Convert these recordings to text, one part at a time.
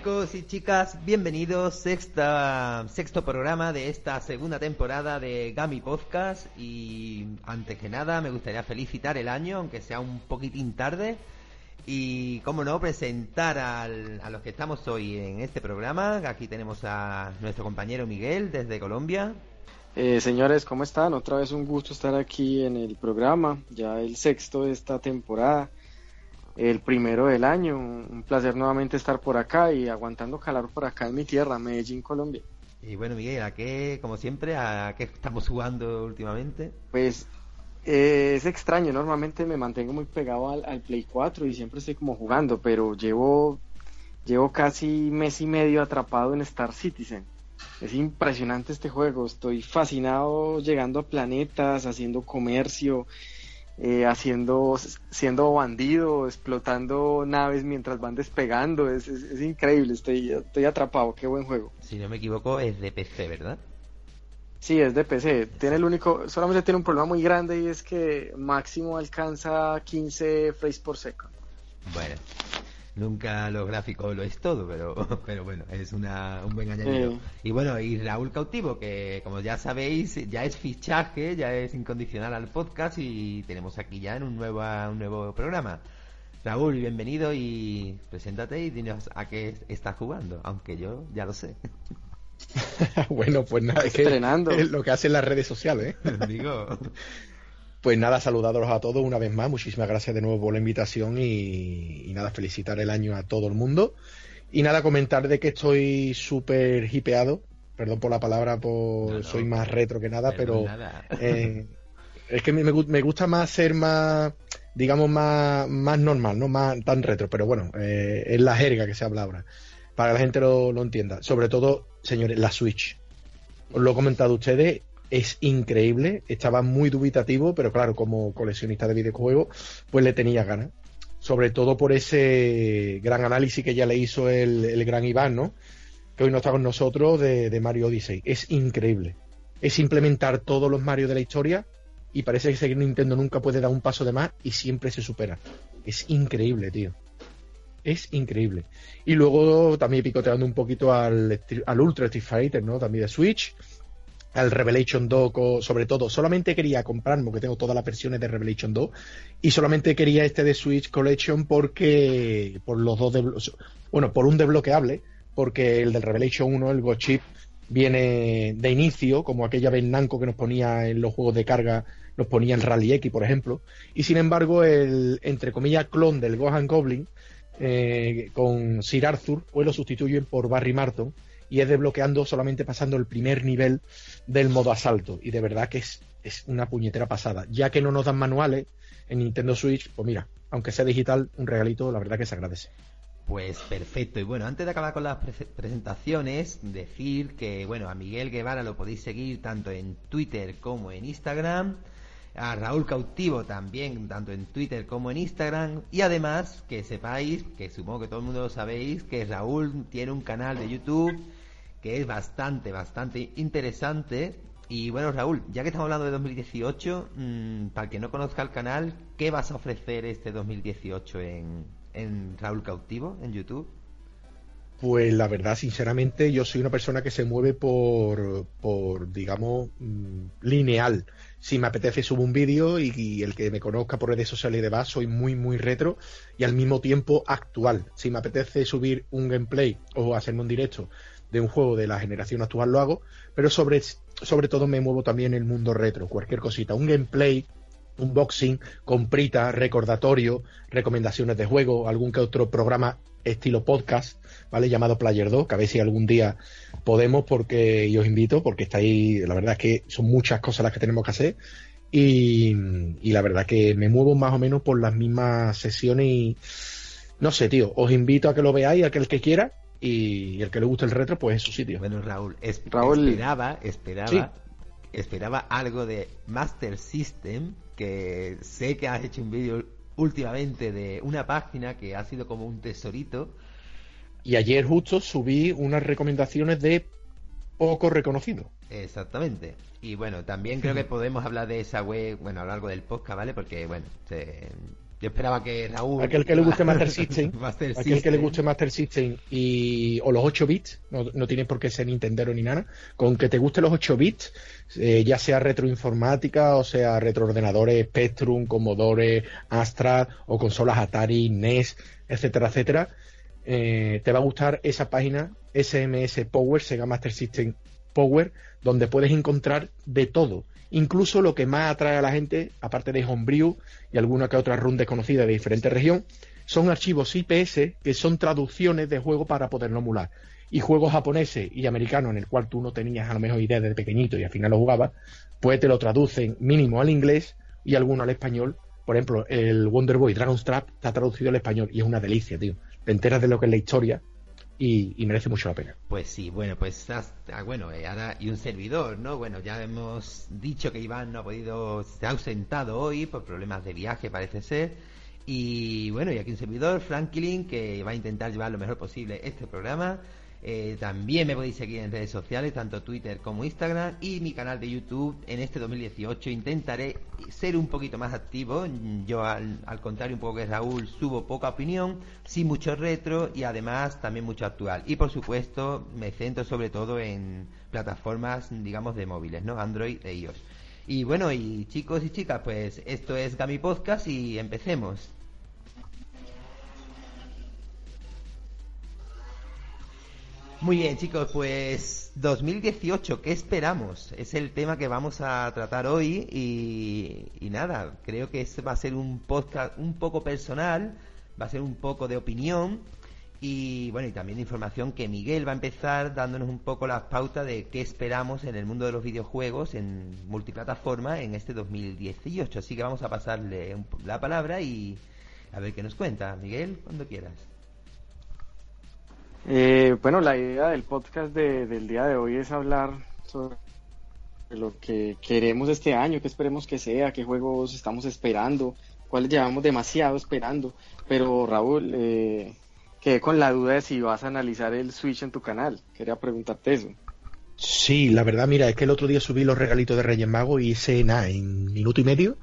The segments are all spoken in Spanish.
chicos y chicas, bienvenidos sexta, sexto programa de esta segunda temporada de Gami Podcast y antes que nada me gustaría felicitar el año, aunque sea un poquitín tarde y como no presentar al, a los que estamos hoy en este programa. Aquí tenemos a nuestro compañero Miguel desde Colombia. Eh, señores, ¿cómo están? Otra vez un gusto estar aquí en el programa, ya el sexto de esta temporada el primero del año. Un placer nuevamente estar por acá y aguantando calor por acá en mi tierra, Medellín, Colombia. Y bueno, Miguel, ¿a qué, como siempre, a qué estamos jugando últimamente? Pues eh, es extraño, normalmente me mantengo muy pegado al, Play 4 y siempre estoy como jugando, pero llevo, llevo casi mes y medio atrapado en Star Citizen. Es impresionante este juego, estoy fascinado llegando a planetas, haciendo comercio, eh, haciendo, siendo bandido, explotando naves mientras van despegando. Es, es, increíble, estoy, estoy atrapado, qué buen juego. Si no me equivoco, es de PC, ¿verdad? Sí, es de PC. Tiene el único, solamente tiene un problema muy grande y es que máximo alcanza 15 frames por segundo. Bueno, nunca lo gráfico lo es todo, pero, pero bueno, es una, un buen añadido. Y bueno, y Raúl Cautivo, que como ya sabéis, ya es fichaje, ya es incondicional al podcast y tenemos aquí ya en un nuevo, un nuevo programa. Raúl, bienvenido y preséntate y dinos a qué estás jugando, aunque yo ya lo sé. bueno, pues nada, es, que es lo que hacen las redes sociales. ¿eh? Digo. Pues nada, saludaros a todos una vez más. Muchísimas gracias de nuevo por la invitación y, nada, felicitar el año a todo el mundo. Y nada, comentar de que estoy súper hipeado. Perdón por la palabra, por soy más retro que nada, pero eh, es que me, me, gusta más ser más, digamos, más, más normal, no más tan retro. Pero bueno, eh, es la jerga que se habla ahora, para que la gente lo, lo entienda. Sobre todo, señores, la Switch. Os lo he comentado a ustedes es increíble, estaba muy dubitativo, pero claro, como coleccionista de videojuegos, pues le tenía ganas. Sobre todo por ese gran análisis que ya le hizo el, gran Iván, ¿no? Que hoy no está con nosotros de, Mario Odyssey. Es increíble. Es implementar todos los Mario de la historia y parece que Nintendo nunca puede dar un paso de más y siempre se supera. Es increíble, tío. Es increíble. Y luego también picoteando un poquito al, al Ultra Street Fighter, ¿no? También de Switch al Revelation 2, sobre todo, solamente quería comprarme, porque tengo todas las versiones de Revelation 2, y solamente quería este de Switch Collection porque, por los dos, bueno, por un desbloqueable, porque el del Revelation 1, el Go Chip, viene de inicio, como aquella vez Namco que nos ponía en los juegos de carga, nos ponía en Rally X, por ejemplo, y sin embargo, el, entre comillas, clon del Gohan Goblin, eh, con Sir Arthur, pues lo sustituyen por Barry Marton, y es desbloqueando solamente pasando el primer nivel del modo asalto. Y de verdad que es, es una puñetera pasada. Ya que no nos dan manuales en Nintendo Switch, pues mira, aunque sea digital, un regalito, la verdad que se agradece. Pues perfecto. Y bueno, antes de acabar con las presentaciones, decir que, bueno, a Miguel Guevara lo podéis seguir tanto en Twitter como en Instagram. A Raúl Cautivo también, tanto en Twitter como en Instagram. Y además, que sepáis, que supongo que todo el mundo lo sabéis, que Raúl tiene un canal de YouTube que es bastante, bastante interesante. Y bueno, Raúl, ya que estamos hablando de 2018, mm, para el que no conozca el canal, ¿qué vas a ofrecer este 2018 en, en Raúl Cautivo, en YouTube? Pues la verdad, sinceramente, yo soy una persona que se mueve por, por digamos, mm, lineal. Si me apetece, subo un vídeo y, el que me conozca por redes sociales y demás, soy muy, muy retro y al mismo tiempo actual. Si me apetece subir un gameplay o hacerme un directo de un juego de la generación actual lo hago, pero sobre, sobre todo me muevo también en el mundo retro, cualquier cosita, un gameplay, un boxing, comprita, recordatorio, recomendaciones de juego, algún que otro programa estilo podcast, ¿vale? Llamado Player 2, que a ver si algún día podemos, porque y os invito, porque está ahí, la verdad es que son muchas cosas las que tenemos que hacer. Y, y la verdad que me muevo más o menos por las mismas sesiones y no sé, tío, os invito a que lo veáis, aquel que quiera, y el que le guste el retro, pues es su sitio. Bueno, Raúl, esperaba, esperaba, esperaba algo de Master System, que sé que has hecho un vídeo últimamente de una página que ha sido como un tesorito. Y ayer justo subí unas recomendaciones de poco reconocido. Exactamente. Y bueno, también creo que podemos hablar de esa web, bueno, a lo largo del podcast, ¿vale? Porque, bueno, Yo esperaba que Raúl. Aquel que le guste Master System. aquel que le guste Master System y, o los 8 bits, no, no tiene por qué ser Nintendo ni nada. Con que te guste los 8 bits, eh, ya sea retroinformática o sea retroordenadores Spectrum, Commodore, Astra o consolas Atari, NES, etcétera, etcétera. Eh, te va a gustar esa página SMS Power, Sega Master System Power, donde puedes encontrar de todo Incluso lo que más atrae a la gente, aparte de Homebrew y alguna que otra run desconocida de diferente región, son archivos IPS que son traducciones de juegos para poderlo emular. Y juegos japoneses y americanos en el cual tú no tenías a lo mejor idea desde pequeñito y al final lo jugabas, pues te lo traducen mínimo al inglés y alguno al español. Por ejemplo, el Wonder Boy Dragon's Trap está traducido al español y es una delicia, tío. Te enteras de lo que es la historia y, merece mucho la pena. Pues sí, bueno, pues ah, bueno, eh, ahora y un servidor, ¿no? Bueno, ya hemos dicho que Iván no ha podido, se ha ausentado hoy por problemas de viaje, parece ser. Y bueno, y aquí un servidor, Franklin, que va a intentar llevar lo mejor posible este programa. Eh, también me podéis seguir en redes sociales, tanto Twitter como Instagram y mi canal de YouTube en este 2018. Intentaré ser un poquito más activo. Yo, al, contrario, un poco que Raúl, subo poca opinión, sí mucho retro y además también mucho actual. Y por supuesto, me centro sobre todo en plataformas, digamos, de móviles, ¿no? Android e iOS. Y bueno, y chicos y chicas, pues esto es Gami Podcast y empecemos. Muy bien, chicos, pues 2018, ¿qué esperamos? Es el tema que vamos a tratar hoy y, nada, creo que este va a ser un podcast un poco personal, va a ser un poco de opinión y bueno, y también de información que Miguel va a empezar dándonos un poco las pautas de qué esperamos en el mundo de los videojuegos en multiplataforma en este 2018. Así que vamos a pasarle la palabra y a ver qué nos cuenta. Miguel, cuando quieras. Eh, bueno, la idea del podcast del día de hoy es hablar sobre lo que queremos este año, qué esperemos que sea, qué juegos estamos esperando, cuáles llevamos demasiado esperando. Pero Raúl, eh, quedé con la duda de si vas a analizar el Switch en tu canal. Quería preguntarte eso. Sí, la verdad, mira, es que el otro día subí los regalitos de Reyes Mago y hice nada, en minuto y medio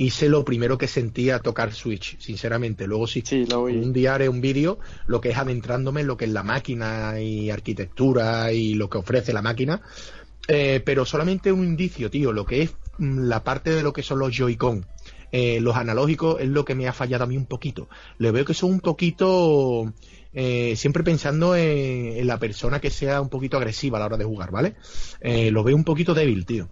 hice lo primero que sentía tocar Switch, sinceramente. Luego sí, un haré un vídeo, lo que es adentrándome en lo que es la máquina y arquitectura y lo que ofrece la máquina. Eh, pero solamente un indicio, tío, lo que es mm, la parte de lo que son los Joy-Con. Eh, los analógicos es lo que me ha fallado a mí un poquito. Le veo que son un poquito, eh, siempre pensando en, la persona que sea un poquito agresiva a la hora de jugar, ¿vale? lo veo un poquito débil, tío.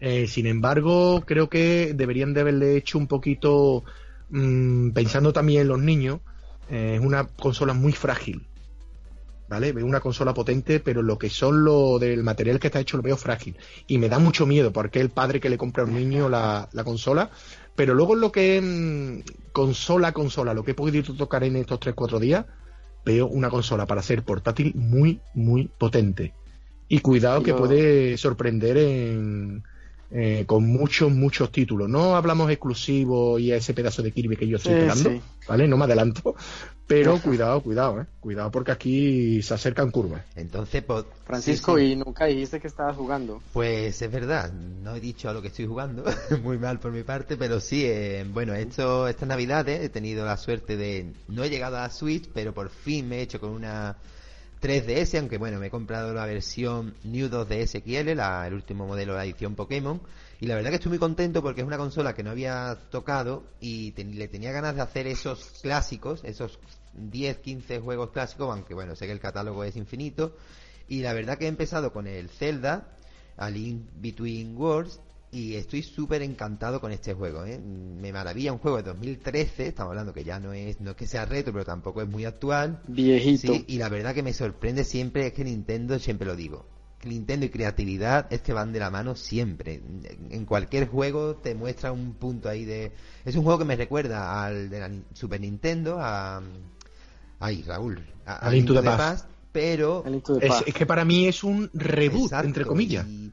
Eh, sin embargo, creo que deberían de haberle hecho un poquito, mm, pensando también en los niños, eh, es una consola muy frágil. ¿Vale? Veo una consola potente, pero lo que son lo del material que está hecho lo veo frágil. Y me da mucho miedo, porque es el padre que le compra a un niño la, consola. Pero luego lo que es mm, consola, consola, lo que he podido tocar en estos 3-4 días, veo una consola para ser portátil muy, muy potente. Y cuidado que puede sorprender en, eh, con muchos, muchos títulos. No hablamos exclusivos y a ese pedazo de Kirby que yo estoy esperando, ¿vale? No me adelanto, pero cuidado, cuidado, ¿eh? Cuidado porque aquí se acercan curvas. Entonces, pues, Francisco, ¿y nunca dijiste que estabas jugando? Pues es verdad, no he dicho a lo que estoy jugando, muy mal por mi parte, pero sí, eh, bueno, esto, estas navidades he tenido la suerte de, no he llegado a la Switch, pero por fin me he hecho con una 3DS, aunque bueno, me he comprado la versión New 2DS XL, la, el último modelo de la edición Pokémon, y la verdad que estoy muy contento porque es una consola que no había tocado y le tenía ganas de hacer esos clásicos, esos 10, 15 juegos clásicos, aunque bueno, sé que el catálogo es infinito, y la verdad que he empezado con el Zelda, A Link Between Worlds, y estoy súper encantado con este juego. ¿eh? Me maravilla un juego de 2013, estamos hablando que ya no es, no es que sea retro, pero tampoco es muy actual. Viejito. y la verdad que me sorprende siempre es que Nintendo, siempre lo digo, Nintendo y creatividad es que van de la mano siempre. En cualquier juego te muestra un punto ahí de... Es un juego que me recuerda al de la Super Nintendo, a... Ay, Raúl. A, Link to the Past. pero... Es, que para mí es un reboot, entre comillas. Y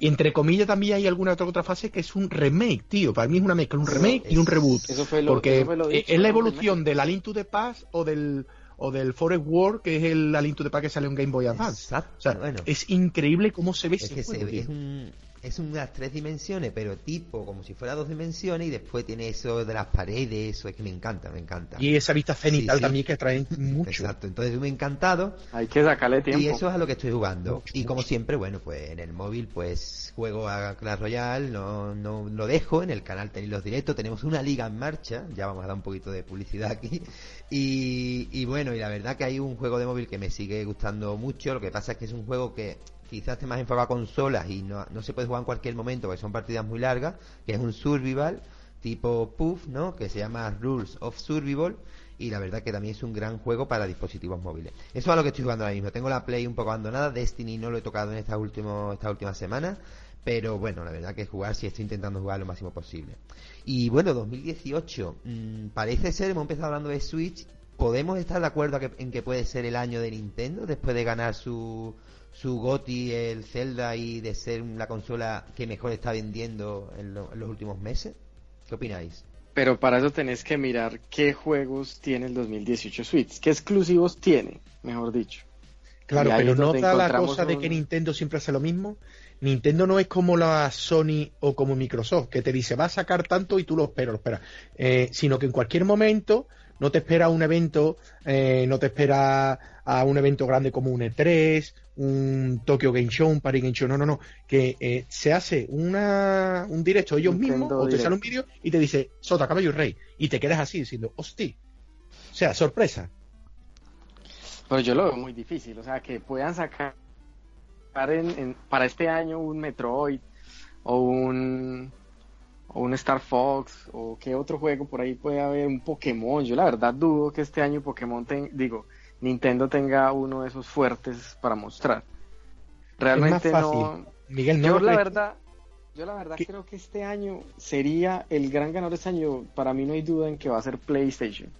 entre comillas también hay alguna otra, otra fase que es un remake, tío. Para mí es una mezcla, un remake y un reboot. Eso fue lo, porque es la evolución de la Link to the Past o del o del Forest War, que es el Link to the Past que sale en Game Boy Advance. Exacto. O sea, es increíble cómo se ve es ese es un es unas tres dimensiones, pero tipo como si fuera dos dimensiones y después tiene eso de las paredes, eso es que me encanta, me encanta. Y esa vista cenital también que trae mucho. Exacto, entonces me ha encantado. Hay que sacarle tiempo. Y eso es a lo que estoy jugando. y como siempre, bueno, pues en el móvil pues juego a Clash Royale, no, no lo dejo, en el canal tenéis los directos, tenemos una liga en marcha, ya vamos a dar un poquito de publicidad aquí. Y, y bueno, y la verdad que hay un juego de móvil que me sigue gustando mucho, lo que pasa es que es un juego que quizás esté más enfocado a consolas y no, no se puede jugar en cualquier momento porque son partidas muy largas, que es un survival tipo Puff, ¿no? Que se llama Rules of Survival y la verdad que también es un gran juego para dispositivos móviles. Eso es a lo que estoy jugando ahora mismo. Tengo la Play un poco abandonada, Destiny no lo he tocado en estas últimas esta última semana, pero bueno, la verdad que jugar sí estoy intentando jugar lo máximo posible. Y bueno, 2018 mm, parece ser, hemos empezado hablando de Switch, podemos estar de acuerdo en que puede ser el año de Nintendo después de ganar su su GOTI el Zelda y de ser la consola que mejor está vendiendo en, los últimos meses? ¿Qué opináis? Pero para eso tenés que mirar qué juegos tiene el 2018 Switch, qué exclusivos tiene, mejor dicho. Claro, pero no da la cosa de que Nintendo siempre hace lo mismo. Nintendo no es como la Sony o como Microsoft, que te dice va a sacar tanto y tú lo esperas, lo esperas. Eh, sino que en cualquier momento no te espera un evento, eh, no te espera a un evento grande como un E3, un Tokyo Game Show, un Paris Game Show, no, no, no, que eh, se hace una, un directo ellos mismos o te sale un vídeo y te dice Sota, caballo y rey y te quedas así diciendo, hostia, o sea, sorpresa. Pues yo lo veo muy difícil, o sea, que puedan sacar para este año un Metroid o un o un Star Fox o qué otro juego por ahí puede haber un Pokémon. Yo la verdad dudo que este año Pokémon digo Nintendo tenga uno de esos fuertes para mostrar. Realmente no. Miguel, no yo la verdad, yo la verdad creo que este año sería el gran ganador de este año. Para mí no hay duda en que va a ser PlayStation.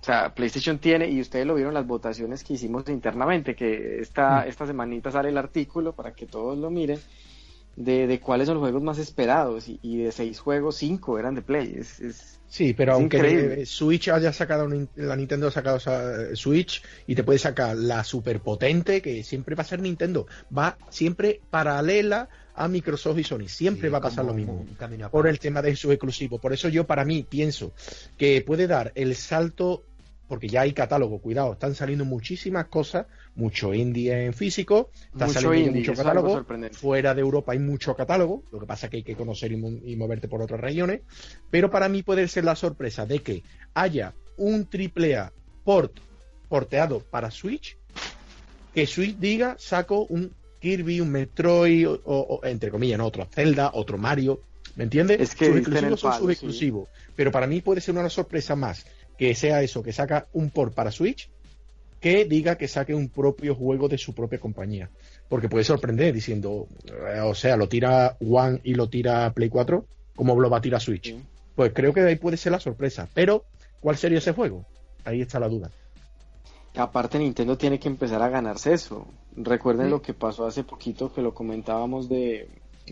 O sea, PlayStation tiene, y ustedes lo vieron las votaciones que hicimos internamente, que esta, mm. esta semanita sale el artículo para que todos lo miren de, de cuáles son los juegos más esperados y, de seis juegos, cinco eran de Play. Es, sí, pero aunque Switch haya sacado, la Nintendo ha sacado Switch y te puede sacar la super potente, que siempre va a ser Nintendo, va siempre paralela a Microsoft y Sony. Siempre va a pasar lo mismo por el tema de su exclusivo. Por eso yo para mí pienso que puede dar el salto porque ya hay catálogo, cuidado, están saliendo muchísimas cosas, mucho indie en físico, está saliendo mucho catálogo, fuera de Europa hay mucho catálogo, lo que pasa es que hay que conocer y, moverte por otras regiones, pero para mí puede ser la sorpresa de que haya un AAA port porteado para Switch, que Switch diga, saco un Kirby, un Metroid, o, entre comillas, ¿no? otro Zelda, otro Mario, ¿me entiendes? Es que sus exclusivos son sus exclusivos, pero para mí puede ser una sorpresa más que sea eso, que saca un port para Switch, que diga que saque un propio juego de su propia compañía. Porque puede sorprender diciendo, eh, o sea, lo tira One y lo tira Play 4, como lo va a tirar Switch. Pues creo que ahí puede ser la sorpresa. Pero, ¿cuál sería ese juego? Ahí está la duda. Aparte Nintendo tiene que empezar a ganarse eso. Recuerden lo que pasó hace poquito que lo comentábamos de,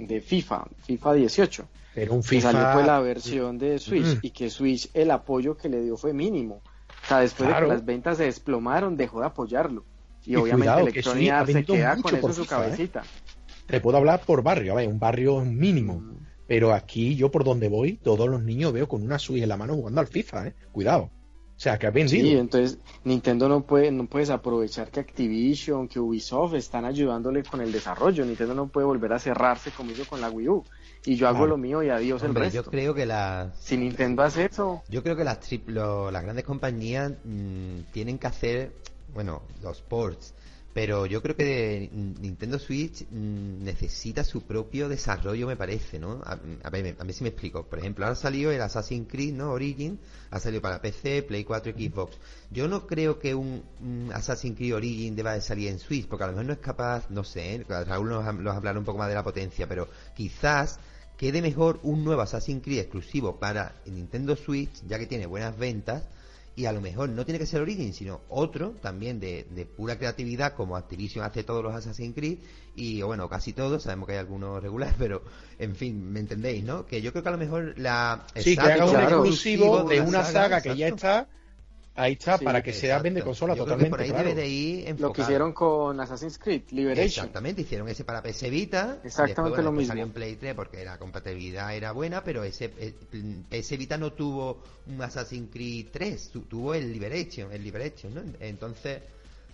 de FIFA, FIFA 18 pero un FIFA... Que salió fue la versión de Switch y que Switch el apoyo que le dio fue mínimo. O sea, después de que las ventas se desplomaron, dejó de apoyarlo. Y, obviamente Electronic Arts se queda con eso en su ¿eh? cabecita. Te puedo hablar por barrio, ver, un barrio mínimo. Mm. Pero aquí, yo por donde voy, todos los niños veo con una Switch en la mano jugando al FIFA, ¿eh? Cuidado. O sea, que ha vencido. Sí, entonces Nintendo no puede, no puedes aprovechar que Activision, que Ubisoft están ayudándole con el desarrollo. Nintendo no puede volver a cerrarse como hizo con la Wii U y yo hago lo mío y adiós el resto. Yo creo que la si Nintendo hace eso, yo creo que las triplo, las grandes compañías mm, tienen que hacer, bueno, los ports, pero yo creo que Nintendo Switch mm, necesita su propio desarrollo, me parece, ¿no? A, ver, a ver si me explico. Por ejemplo, ahora ha salido el Assassin's Creed, ¿no? Origin, ha salido para PC, Play 4 y Xbox. Yo no creo que un, Assassin's Creed Origin deba de salir en Switch, porque a lo mejor no es capaz, no sé, ¿eh? Raúl nos, nos hablará un poco más de la potencia, pero quizás quede mejor un nuevo Assassin's Creed exclusivo para Nintendo Switch, ya que tiene buenas ventas, y a lo mejor no tiene que ser Origin, sino otro también de, pura creatividad, como Activision hace todos los Assassin's Creed, y bueno, casi todos, sabemos que hay algunos regulares, pero en fin, me entendéis, ¿no? Que yo creo que a lo mejor la... Sí, que haga un exclusivo de una saga, que ya está Ahí está, para que sea vende consola totalmente. Por ahí debe de ir Lo que hicieron con Assassin's Creed, Liberation. Exactamente, hicieron ese para PS Vita. Exactamente lo mismo. Salió en Play 3 porque la compatibilidad era buena, pero ese eh, PS Vita no tuvo un Assassin's Creed 3, tuvo el Liberation, el Liberation, ¿no? Entonces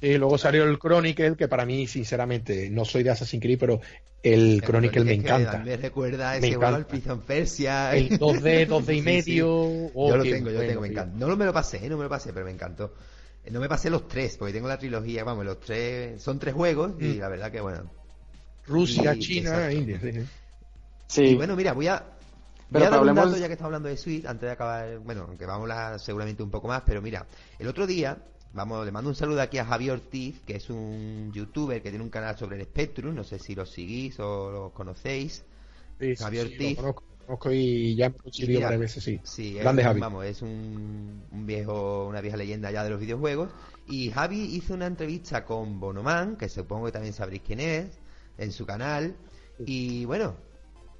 y luego salió el Chronicle, que para mí, sinceramente, no soy de Assassin's Creed, pero el, Chronicle, me encanta. Me recuerda ese juego al Prison Persia. El 2D, 2D y medio. Oh, yo lo tengo, yo lo tengo, me encanta. No me lo pasé, no me lo pasé, pero me encantó. No me pasé los tres, porque tengo la trilogía, vamos, los tres, son tres juegos y mm. la verdad que bueno. Rusia, China, India. Sí. Y bueno, mira, voy a, voy a dar un dato ya que estamos hablando de Switch, antes de acabar, bueno, aunque vamos a seguramente un poco más, pero mira, el otro día Vamos, le mando un saludo aquí a Javier Ortiz, que es un youtuber que tiene un canal sobre el Spectrum, no sé si lo seguís o lo conocéis. Sí, Javier Ortiz. Lo conozco, y ya me varias veces, sí. Sí, Grande es, Javi. vamos, es un, un, viejo, una vieja leyenda ya de los videojuegos. Y Javi hizo una entrevista con Bonoman, que supongo que también sabréis quién es, en su canal. Y bueno,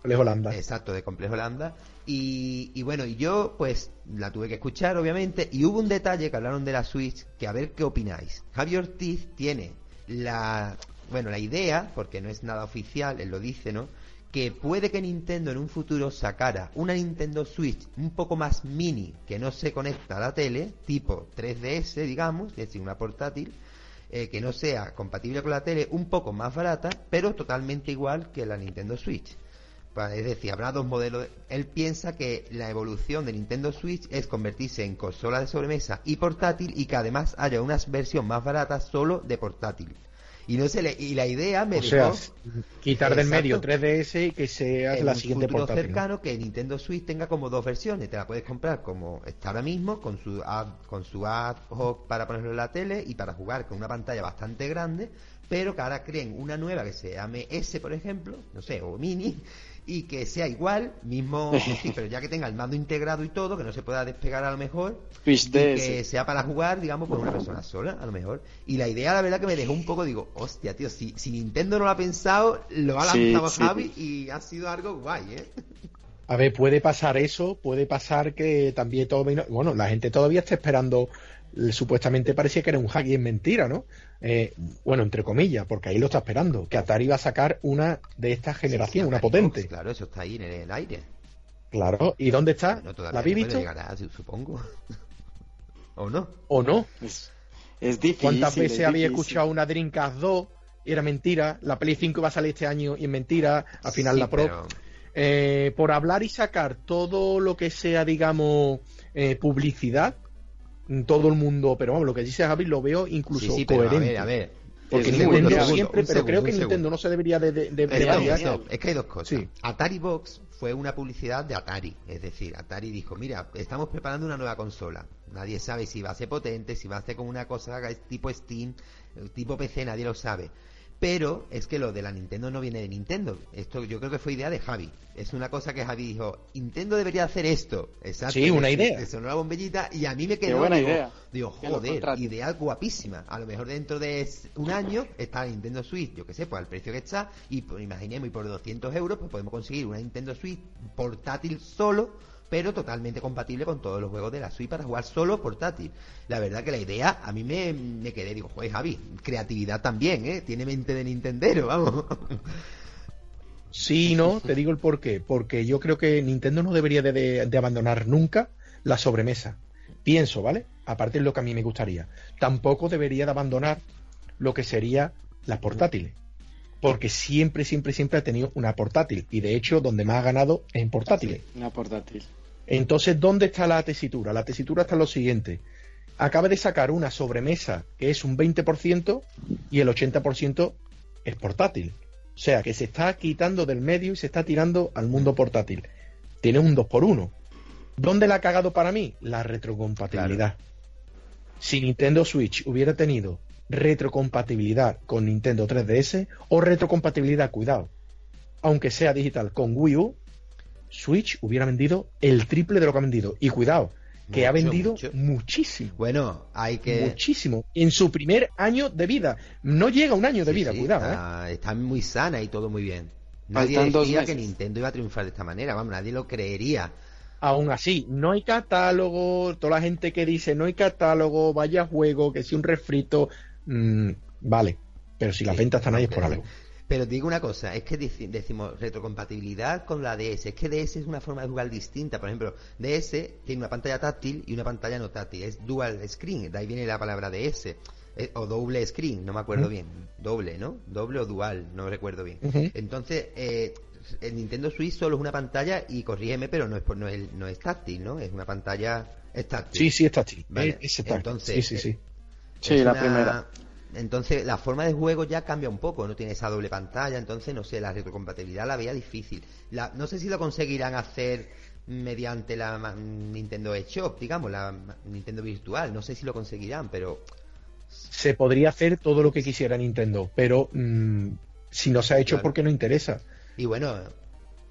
Complejo Holanda. Exacto, de Complejo Holanda. Y, y, bueno, y yo pues la tuve que escuchar, obviamente, y hubo un detalle que hablaron de la Switch, que a ver qué opináis. Javier Ortiz tiene la, bueno, la idea, porque no es nada oficial, él lo dice, ¿no? Que puede que Nintendo en un futuro sacara una Nintendo Switch un poco más mini, que no se conecta a la tele, tipo 3DS, digamos, es decir, una portátil, eh, que no sea compatible con la tele, un poco más barata, pero totalmente igual que la Nintendo Switch. Es decir, habrá dos modelos. Él piensa que la evolución de Nintendo Switch es convertirse en consola de sobremesa y portátil y que además haya una versión más barata solo de portátil. Y no sé, y la idea me o sea, quitar del medio 3DS y que sea la siguiente portátil. cercano que Nintendo Switch tenga como dos versiones. Te la puedes comprar como está ahora mismo, con su ad, con su ad hoc para ponerlo en la tele y para jugar con una pantalla bastante grande, pero que ahora creen una nueva que se llame S, por ejemplo, no sé, o Mini, y que sea igual, mismo, pero ya que tenga el mando integrado y todo, que no se pueda despegar a lo mejor, y que sea para jugar, digamos, por una persona sola, a lo mejor. Y la idea, la verdad, que me dejó un poco, digo, hostia, tío, si, si Nintendo no lo ha pensado, lo ha lanzado Javi y ha sido algo guay, ¿eh? A ver, puede pasar eso, puede pasar que también todo... Bueno, la gente todavía está esperando supuestamente parecía que era un hack y es mentira, ¿no? Eh, bueno, entre comillas, porque ahí lo está esperando, que Atari va a sacar una de esta generación, una potente. claro, eso está ahí en el aire. Claro, ¿y dónde está? ¿La habéis visto? supongo. ¿O no? ¿O no? Es, difícil. ¿Cuántas veces había escuchado una Dreamcast 2 y era mentira? La Play 5 va a salir este año y es mentira. Al final la Pro. Eh, por hablar y sacar todo lo que sea, digamos, eh, publicidad, todo el mundo, pero vamos, lo que dice Javi lo veo incluso coherente. a ver, Porque Nintendo siempre, pero creo que Nintendo no se debería de, de, es, que hay dos cosas. Atari Box fue una publicidad de Atari, es decir, Atari dijo, mira, estamos preparando una nueva consola. Nadie sabe si va a ser potente, si va a ser como una cosa tipo Steam, tipo PC, nadie lo sabe. Pero es que lo de la Nintendo no viene de Nintendo. Esto yo creo que fue idea de Javi. Es una cosa que Javi dijo, Nintendo debería hacer esto. Exacto. Sí, una idea. Sonó una bombellita y a mí me quedó... buena digo, idea. Digo, joder, idea guapísima. A lo mejor dentro de un año está la Nintendo Switch, yo que sé, pues al precio que está, y pues, imaginemos, y por 200 euros pues podemos conseguir una Nintendo Switch portátil solo pero totalmente compatible con todos los juegos de la Switch para jugar solo portátil. La verdad que la idea a mí me, me quedé, digo, joder, Javi, creatividad también, ¿eh? Tiene mente de Nintendero, vamos. Sí, no, te digo el por qué. Porque yo creo que Nintendo no debería de, abandonar nunca la sobremesa. Pienso, ¿vale? Aparte de lo que a mí me gustaría. Tampoco debería de abandonar lo que sería las portátiles. Porque siempre, siempre, siempre ha tenido una portátil. Y de hecho, donde más ha ganado es en portátiles. una portátil. Entonces, ¿dónde está la tesitura? La tesitura está en lo siguiente. Acaba de sacar una sobremesa que es un 20% y el 80% es portátil. O sea, que se está quitando del medio y se está tirando al mundo portátil. Tiene un 2 por 1 ¿Dónde la ha cagado para mí? La retrocompatibilidad. Si Nintendo Switch hubiera tenido retrocompatibilidad con Nintendo 3DS o retrocompatibilidad, cuidado, aunque sea digital con Wii U, Switch hubiera vendido el triple de lo que ha vendido. Y cuidado, que ha vendido muchísimo. Bueno, hay que. Muchísimo. En su primer año de vida. No llega un año de vida, cuidado. ¿eh? Está, muy sana y todo muy bien. Nadie decía que Nintendo iba a triunfar de esta manera. Vamos, nadie lo creería. Aún así, no hay catálogo, toda la gente que dice no hay catálogo, vaya juego, que si un refrito, mm, vale, pero si las ventas están ahí es por algo. Pero digo una cosa, es que decimos retrocompatibilidad con la DS, es que DS es una forma de jugar distinta. Por ejemplo, DS tiene una pantalla táctil y una pantalla no táctil, es dual screen, de ahí viene la palabra DS. Eh, o doble screen, no me acuerdo bien. Doble, ¿no? Doble o dual, no recuerdo bien. Entonces, eh, el Nintendo Switch solo es una pantalla y corrígeme, pero no es, no es, no es táctil, ¿no? Es una pantalla es táctil. Sí, sí, es táctil. Entonces, sí, sí, sí. Sí, la primera. Entonces, la forma de juego ya cambia un poco, no tiene esa doble pantalla, entonces, no sé, la retrocompatibilidad la veía difícil. La, no sé si lo conseguirán hacer mediante la Nintendo eShop, digamos, la Nintendo virtual, no sé si lo conseguirán, pero... Se podría hacer todo lo que quisiera Nintendo, pero mm, si no se ha hecho porque no interesa. Y bueno...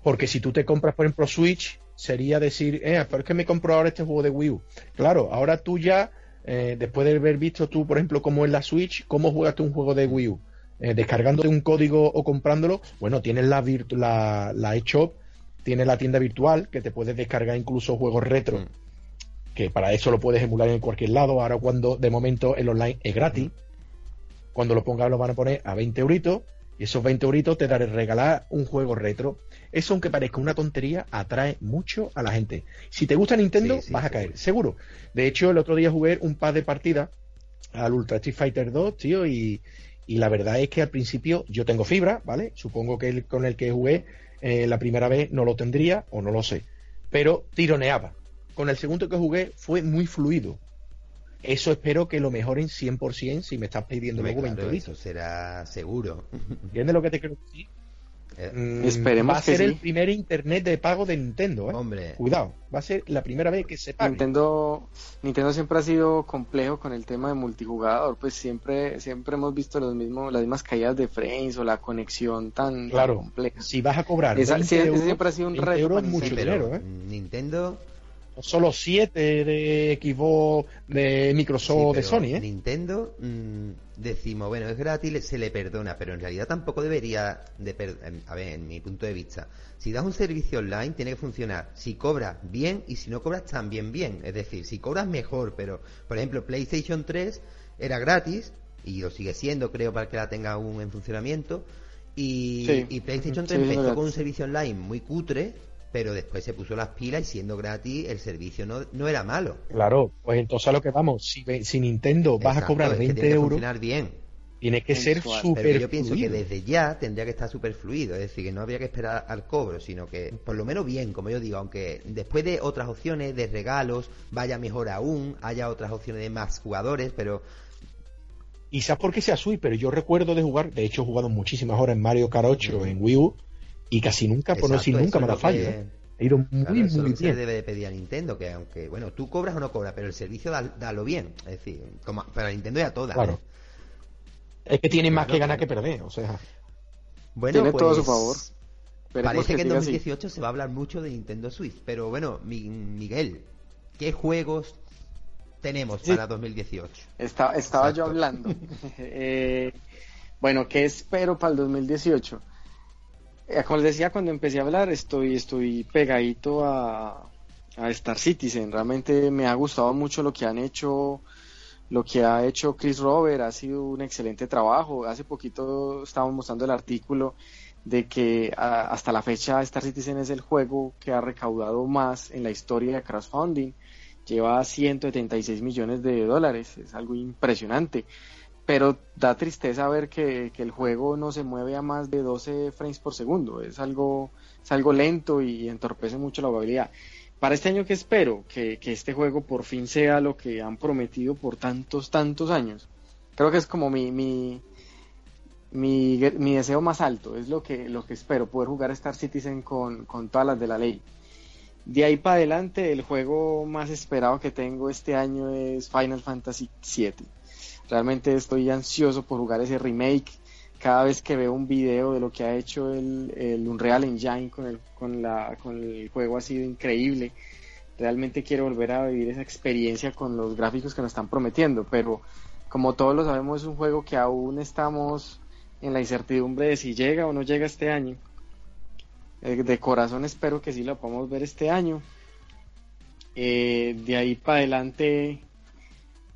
Porque si tú te compras, por ejemplo, Switch, sería decir, eh, pero es que me compro ahora este juego de Wii U. Claro, ahora tú ya eh, después de haber visto tú, por ejemplo, cómo es la Switch, cómo juegas tú un juego de Wii U, eh, descargándote un código o comprándolo, bueno, tienes la, la, la eShop, tienes la tienda virtual, que te puedes descargar incluso juegos retro, mm. que para eso lo puedes emular en cualquier lado. Ahora, cuando de momento el online es gratis, cuando lo pongas lo van a poner a 20 euritos, y esos 20 euritos te daré regalar un juego retro. Eso, aunque parezca una tontería, atrae mucho a la gente. Si te gusta Nintendo, vas a caer, seguro. De hecho, el otro día jugué un par de partidas al Ultra Street Fighter 2, tío, y, la verdad es que al principio yo tengo fibra, ¿vale? Supongo que el con el que jugué eh, la primera vez no lo tendría, o no lo sé. Pero tironeaba. Con el segundo que jugué fue muy fluido. Eso espero que lo mejoren 100% si me estás pidiendo luego claro, Eso será seguro. ¿Entiendes lo que te quiero decir? Eh, mm, Esperemos va a ser el primer internet de pago de Nintendo, ¿eh? Hombre. Cuidado, va a ser la primera vez que se pague. Nintendo, Nintendo siempre ha sido complejo con el tema de multijugador, pues siempre, siempre hemos visto los mismos, las mismas caídas de frames o la conexión tan, claro, compleja. Si vas a cobrar, Esa, siempre ha sido un reto. mucho dinero, ¿eh? Nintendo solo 7 de Xbox, de Microsoft, de Sony, ¿eh? Nintendo, mmm, decimos, bueno, es gratis, se le perdona, pero en realidad tampoco debería de a ver, en mi punto de vista, si das un servicio online tiene que funcionar, si cobras bien y si no cobras también bien, es decir, si cobras mejor, pero por ejemplo, PlayStation 3 era gratis y lo sigue siendo, creo, para que la tenga aún en funcionamiento. Y, y PlayStation 3 empezó con un servicio online muy cutre, pero después se puso las pilas y siendo gratis el servicio no, no era malo. Claro, pues entonces a lo que vamos, si, si Nintendo vas a cobrar 20 tiene euros, funcionar bien. Tiene que ser súper Yo pienso que desde ya tendría que estar súper fluido, es decir, que no habría que esperar al cobro, sino que por lo menos bien, como yo digo, aunque después de otras opciones de regalos vaya mejor aún, haya otras opciones de más jugadores, pero quizás porque sea Switch, pero yo recuerdo de jugar, de hecho he jugado muchísimas horas en Mario Kart 8 en Wii U y casi nunca, por no decir nunca me da fallo. ¿eh? He ido muy, muy bien. Se debe de pedir a Nintendo, que aunque, bueno, tú cobras o no cobras, pero el servicio da, lo bien. Es decir, como para Nintendo y a todas. Claro. ¿eh? Es que tiene más que ganar que perder, o sea. Bueno, tiene todo a su pues, favor. parece que, en 2018 se va a hablar mucho de Nintendo Switch, pero bueno, Miguel, ¿qué juegos tenemos para 2018? estaba yo hablando. eh, bueno, ¿qué espero para el 2018? Eh, como les decía cuando empecé a hablar, estoy, estoy pegadito a, a Star Citizen. Realmente me ha gustado mucho lo que han hecho, lo que ha hecho Chris Robert. Ha sido un excelente trabajo. Hace poquito estábamos mostrando el artículo de que hasta la fecha Star Citizen es el juego que ha recaudado más en la historia de crowdfunding. Lleva 176 millones de dólares. Es algo impresionante pero da tristeza ver que, el juego no se mueve a más de 12 frames por segundo. Es algo, es algo lento y entorpece mucho la jugabilidad. Para este año que espero que, este juego por fin sea lo que han prometido por tantos, tantos años. Creo que es como mi, mi, mi, deseo más alto, es lo que, lo que espero, poder jugar Star Citizen con, con todas las de la ley. De ahí para adelante, el juego más esperado que tengo este año es Final Fantasy VII Realmente estoy ansioso por jugar ese remake. Cada vez que veo un video de lo que ha hecho el, el Unreal Engine con el, con, la, con el juego ha sido increíble. Realmente quiero volver a vivir esa experiencia con los gráficos que nos están prometiendo, pero como todos lo sabemos es un juego que aún estamos en la incertidumbre de si llega o no llega este año. Eh, de corazón espero que sí lo podamos ver este año. Eh, de ahí para adelante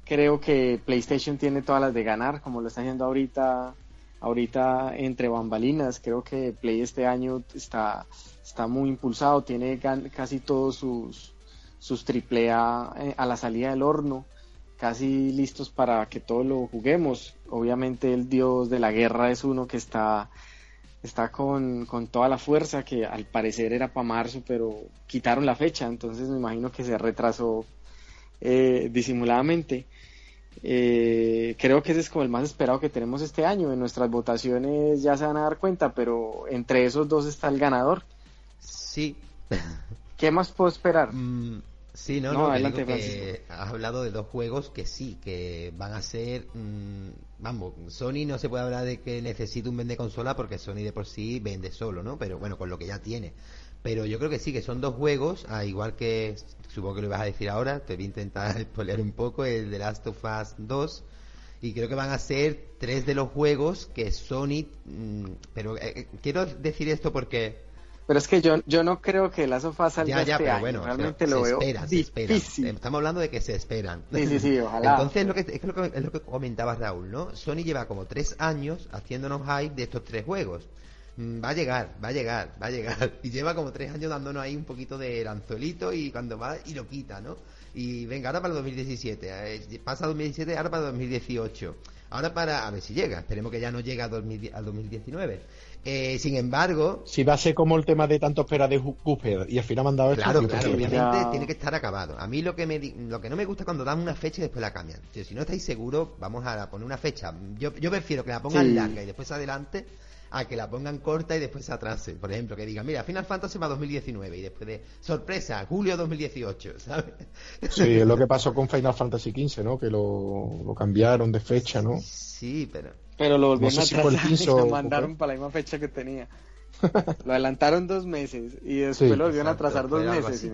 creo que PlayStation tiene todas las de ganar, como lo está haciendo ahorita, ahorita entre bambalinas. Creo que Play este año está, está muy impulsado, tiene casi todos sus, sus triple A eh, a la salida del horno, casi listos para que todos lo juguemos. Obviamente el dios de la guerra es uno que está, está con, con toda la fuerza, que al parecer era para marzo, pero quitaron la fecha, entonces me imagino que se retrasó eh, disimuladamente. Eh, creo que ese es como el más esperado que tenemos este año. En nuestras votaciones ya se van a dar cuenta, pero entre esos dos está el ganador. Sí. ¿Qué más puedo esperar? Mm, sí, no, no, adelante, que has hablado de dos juegos que sí, que van a ser. Mm, vamos, Sony no se puede hablar de que necesite un vende consola porque Sony de por sí vende solo, ¿no? Pero bueno, con lo que ya tiene. Pero yo creo que sí, que son dos juegos, a igual que supongo que lo ibas a decir ahora, te voy a intentar spoiler un poco, el de Last of Us 2. Y creo que van a ser tres de los juegos que Sony. Mm, pero eh, eh, quiero decir esto porque. Pero es que yo, yo no creo que Last of Us salga ya, este Bueno, Realmente lo veo difícil. Estamos hablando de que se esperan. Sí, sí, sí, ojalá. Entonces, lo que, es, lo que, es lo que comentaba Raúl, ¿no? Sony lleva como tres años haciéndonos hype de estos tres juegos. Mm, va a llegar, va a llegar, va a llegar. Y lleva como tres años dándonos ahí un poquito de lanzuelito y cuando va y lo quita, ¿no? Y venga, ahora para el 2017, eh, pasa 2017, ahora para 2018. Ahora para, a ver si llega, esperemos que ya no llegue a 2019. Eh, sin embargo... Si va a ser como el tema de tanto espera de Cooper y al final han dado Claro, claro, obviamente tiene que estar acabado. A mí lo que, me, lo que no me gusta es cuando dan una fecha y después la cambian. Si, no estáis seguros, vamos a poner una fecha. Yo, yo prefiero que la pongan larga y después adelante a que la pongan corta y después se atrase. Por ejemplo, que digan, mira, Final Fantasy va 2019 y después de sorpresa, julio 2018, ¿sabes? Sí, es lo que pasó con Final Fantasy XV, ¿no? Que lo, cambiaron de fecha, ¿no? Sí, pero... Pero lo volvieron a atrasar y lo mandaron para la misma fecha que tenía. lo adelantaron dos meses y después lo volvieron a atrasar dos meses. Y,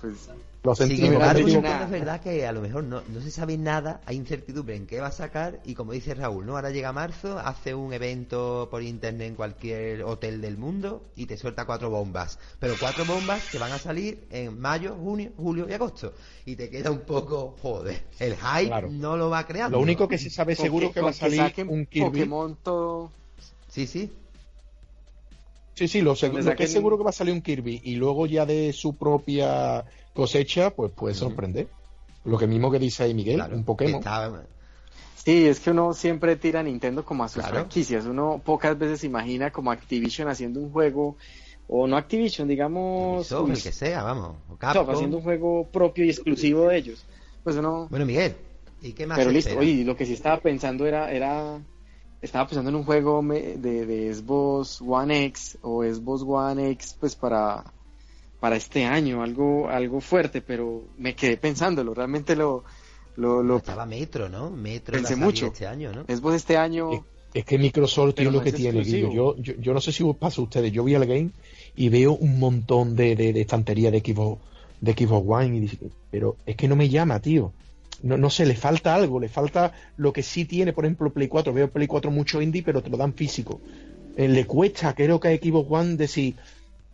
pues, Sin embargo, es verdad que a lo mejor no, no se sabe nada, hay incertidumbre en qué va a sacar y como dice Raúl, ¿no? Ahora llega marzo, hace un evento por internet en cualquier hotel del mundo y te suelta cuatro bombas. Pero cuatro bombas que van a salir en mayo, junio, julio y agosto. Y te queda un poco, joder, el hype no lo va a crear. Lo único que se sabe seguro que va a salir un Kirby. Pokémon todo... Sí, sí. Sí, sí, lo, que es seguro que va a salir un Kirby y luego ya de su propia cosecha, pues puede sorprender. Lo que mismo que dice ahí Miguel, un Pokémon. Sí, es que uno siempre tira a Nintendo como a sus franquicias. Uno pocas veces imagina como Activision haciendo un juego, o no Activision, digamos. el que sea, vamos. haciendo un juego propio y exclusivo de ellos. Pues uno. Bueno, Miguel, ¿y qué más? Pero listo, oye, lo que sí estaba pensando era, era estaba pensando en un juego de, de Xbox One X o Xbox One X pues para, para este año, algo, algo fuerte, pero me quedé pensándolo, realmente lo... lo, Estaba Metro, ¿no? Metro pensé mucho. este año, ¿no? Xbox este año... Es, que Microsoft tiene lo que tiene, Yo, yo, yo, no sé si pasa a ustedes, yo vi el game y veo un montón de, de, estantería de Xbox, de Xbox One, y, pero es que no me llama, tío no, no sé, le falta algo, le falta lo que sí tiene, por ejemplo, Play 4. Veo Play 4 mucho indie, pero te lo dan físico. Eh, le cuesta, creo que a Xbox One decir,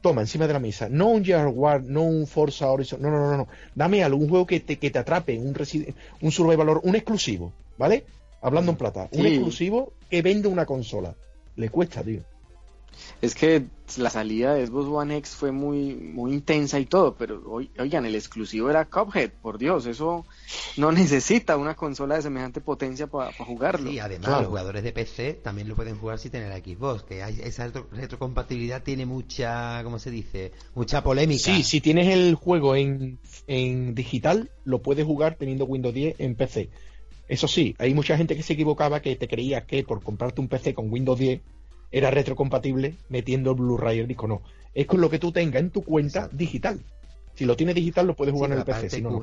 toma, encima de la mesa, no un War, no un Forza Horizon, no, no, no, no, dame algún juego que te, que te atrape, un, un Survival un exclusivo, ¿vale? Hablando en plata, un exclusivo que vende una consola. Le cuesta, tío. Es que la salida de Xbox One X fue muy, muy intensa y todo, pero oigan, el exclusivo era Cuphead, por Dios, eso no necesita una consola de semejante potencia para jugarlo. Y además los jugadores de PC también lo pueden jugar si tienen la Xbox, que esa retrocompatibilidad tiene mucha, ¿cómo se dice? Mucha polémica. Sí, si tienes el juego en, en digital, lo puedes jugar teniendo Windows 10 en PC. Eso sí, hay mucha gente que se equivocaba que te creía que por comprarte un PC con Windows 10 era retrocompatible metiendo el Blu-ray el disco. No, es con lo que tú tengas en tu cuenta digital. Si lo tienes digital, lo puedes jugar en el PC. Si no,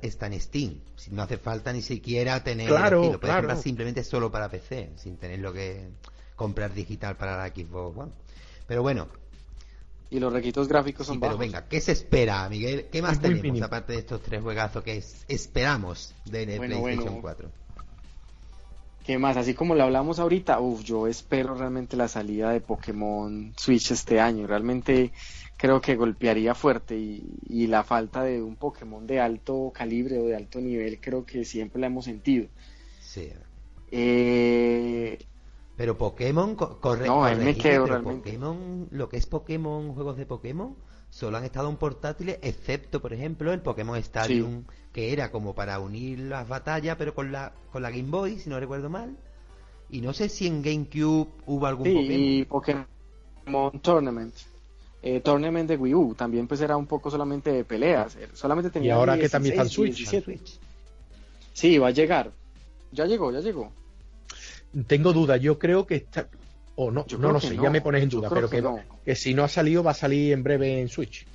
está en Steam. Si no hace falta ni siquiera tener. Claro, lo puedes comprar simplemente solo para PC, sin tener lo que comprar digital para la Xbox One. Pero bueno. Y los requisitos gráficos son Pero venga, ¿qué se espera, Miguel? ¿Qué más tenemos aparte de estos tres juegazos que esperamos de PlayStation 4? ¿Qué más? Así como lo hablamos ahorita, uf, yo espero realmente la salida de Pokémon Switch este año. Realmente creo que golpearía fuerte y, la falta de un Pokémon de alto calibre o de alto nivel creo que siempre la hemos sentido. Sí. Eh, pero Pokémon, corre, no, me quedo realmente. Pokémon, lo que es Pokémon, juegos de Pokémon, solo han estado en portátiles, excepto, por ejemplo, el Pokémon Stadium, que era como para unir las batallas, pero con la, con la Game Boy, si no recuerdo mal. Y no sé si en GameCube hubo algún sí, Y Pokémon Tournament. Eh, Tournament de Wii U también pues era un poco solamente de peleas. Eh, solamente tenía y ahora que también está en Switch. Sí, va a llegar. Ya llegó, ya llegó. Tengo dudas, yo creo que está. O no, no lo sé, ya me pones en duda, pero que, que, si no ha salido, va a salir en breve en Switch.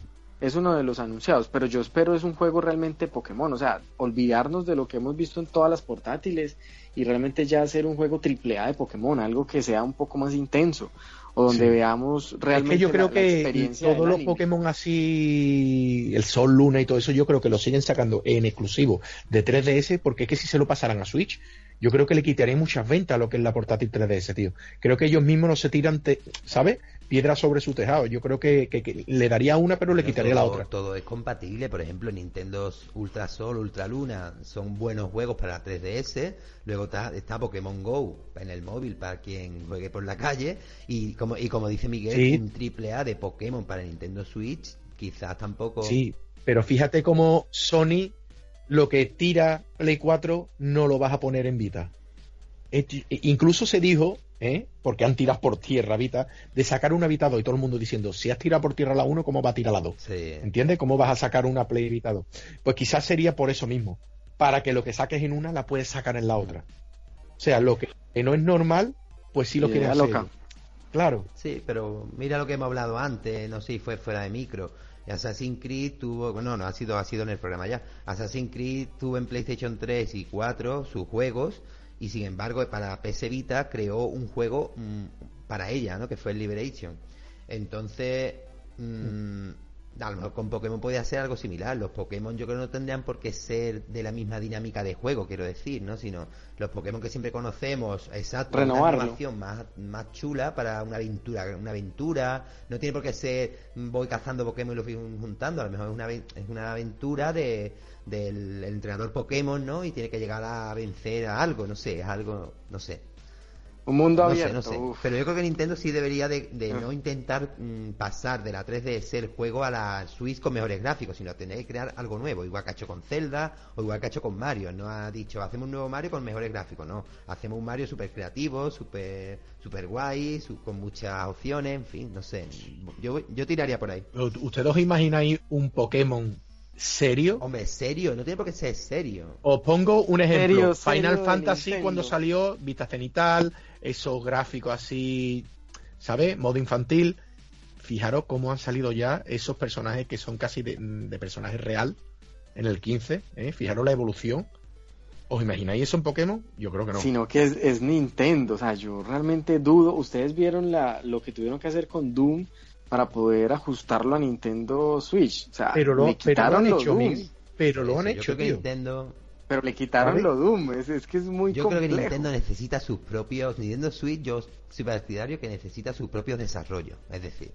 Es uno de los anunciados, pero yo espero es un juego realmente Pokémon, o sea, olvidarnos de lo que hemos visto en todas las portátiles y realmente ya hacer un juego triple A de Pokémon, algo que sea un poco más intenso o donde veamos realmente es que yo creo que todos los Pokémon así el Sol, Luna y todo eso yo creo que lo siguen sacando en exclusivo de 3DS porque es que si se lo pasaran a Switch yo creo que le quitaría muchas ventas a lo que es la portátil 3DS, tío. Creo que ellos mismos no se tiran, ¿sabes? Piedra sobre su tejado. Yo creo que, le daría una, pero le quitaría la otra. Todo es compatible. Por ejemplo, Nintendo Ultra Sol, Ultra Luna son buenos juegos para 3DS. Luego está, está Pokémon Go en el móvil para quien juegue por la calle. Y como, y como dice Miguel, un triple A de Pokémon para Nintendo Switch, quizás tampoco. Sí, pero fíjate cómo Sony lo que tira Play 4 no lo vas a poner en Vita. incluso se dijo, ¿eh? porque han tirado por tierra Vita, de sacar una Vita 2 y todo el mundo diciendo, si has tirado por tierra la 1, ¿cómo va a tirar la 2? ¿Entiendes? ¿Cómo vas a sacar una Play Vita 2? Pues quizás sería por eso mismo, para que lo que saques en una la puedes sacar en la otra. O sea, lo que no es normal, pues sí lo quieres hacer. Loca. Claro. Sí, pero mira lo que hemos hablado antes, no sé si fue fuera de micro. Assassin's Creed tuvo, bueno, no, ha sido, ha sido en el programa ya. Assassin's Creed tuvo en PlayStation 3 y 4 sus juegos y sin embargo para PS Vita creó un juego mm, para ella, ¿no? Que fue el Liberation. Entonces, mm, a lo mejor con Pokémon podría ser algo similar. Los Pokémon yo creo no tendrían por qué ser de la misma dinámica de juego, quiero decir, ¿no? Sino los Pokémon que siempre conocemos, exacto, una animación más, más chula para una aventura, una aventura. No tiene por qué ser voy cazando Pokémon y los voy juntando, a lo mejor es una, es una aventura de, del entrenador Pokémon, ¿no? Y tiene que llegar a vencer a algo, no sé, es algo, no sé. Un mundo abierto. no sé. Pero yo creo que Nintendo sí debería de, ah. no intentar mm, pasar de la 3DS el juego a la Switch con mejores gráficos, sino tener que crear algo nuevo, igual que ha hecho con Zelda o igual que ha hecho con Mario. No ha dicho, hacemos un nuevo Mario con mejores gráficos, no. Hacemos un Mario súper creativo, súper super guay, con muchas opciones, en fin, no sé. Yo, yo tiraría por ahí. ¿Ustedes os imagináis un Pokémon serio. Hombre, serio, no tiene por qué ser serio. Os pongo un ejemplo. Final Fantasy cuando salió, vista cenital, esos gráficos así, ¿sabes? Modo infantil. Fijaros cómo han salido ya esos personajes que son casi de, personajes real en el 15. ¿eh? Fijaros la evolución. ¿Os imagináis eso en Pokémon? Yo creo que no. Sino que es, Nintendo. O sea, yo realmente dudo. Ustedes vieron la, lo que tuvieron que hacer con Doom para poder ajustarlo a Nintendo Switch. O sea, pero lo, pero lo han hecho, Doom. Pero lo han hecho, tío. Nintendo pero le quitaron lo Doom, es, que es muy Yo creo que Nintendo necesita sus propios, Nintendo Switch, yo soy partidario que necesita sus propios desarrollos, es decir,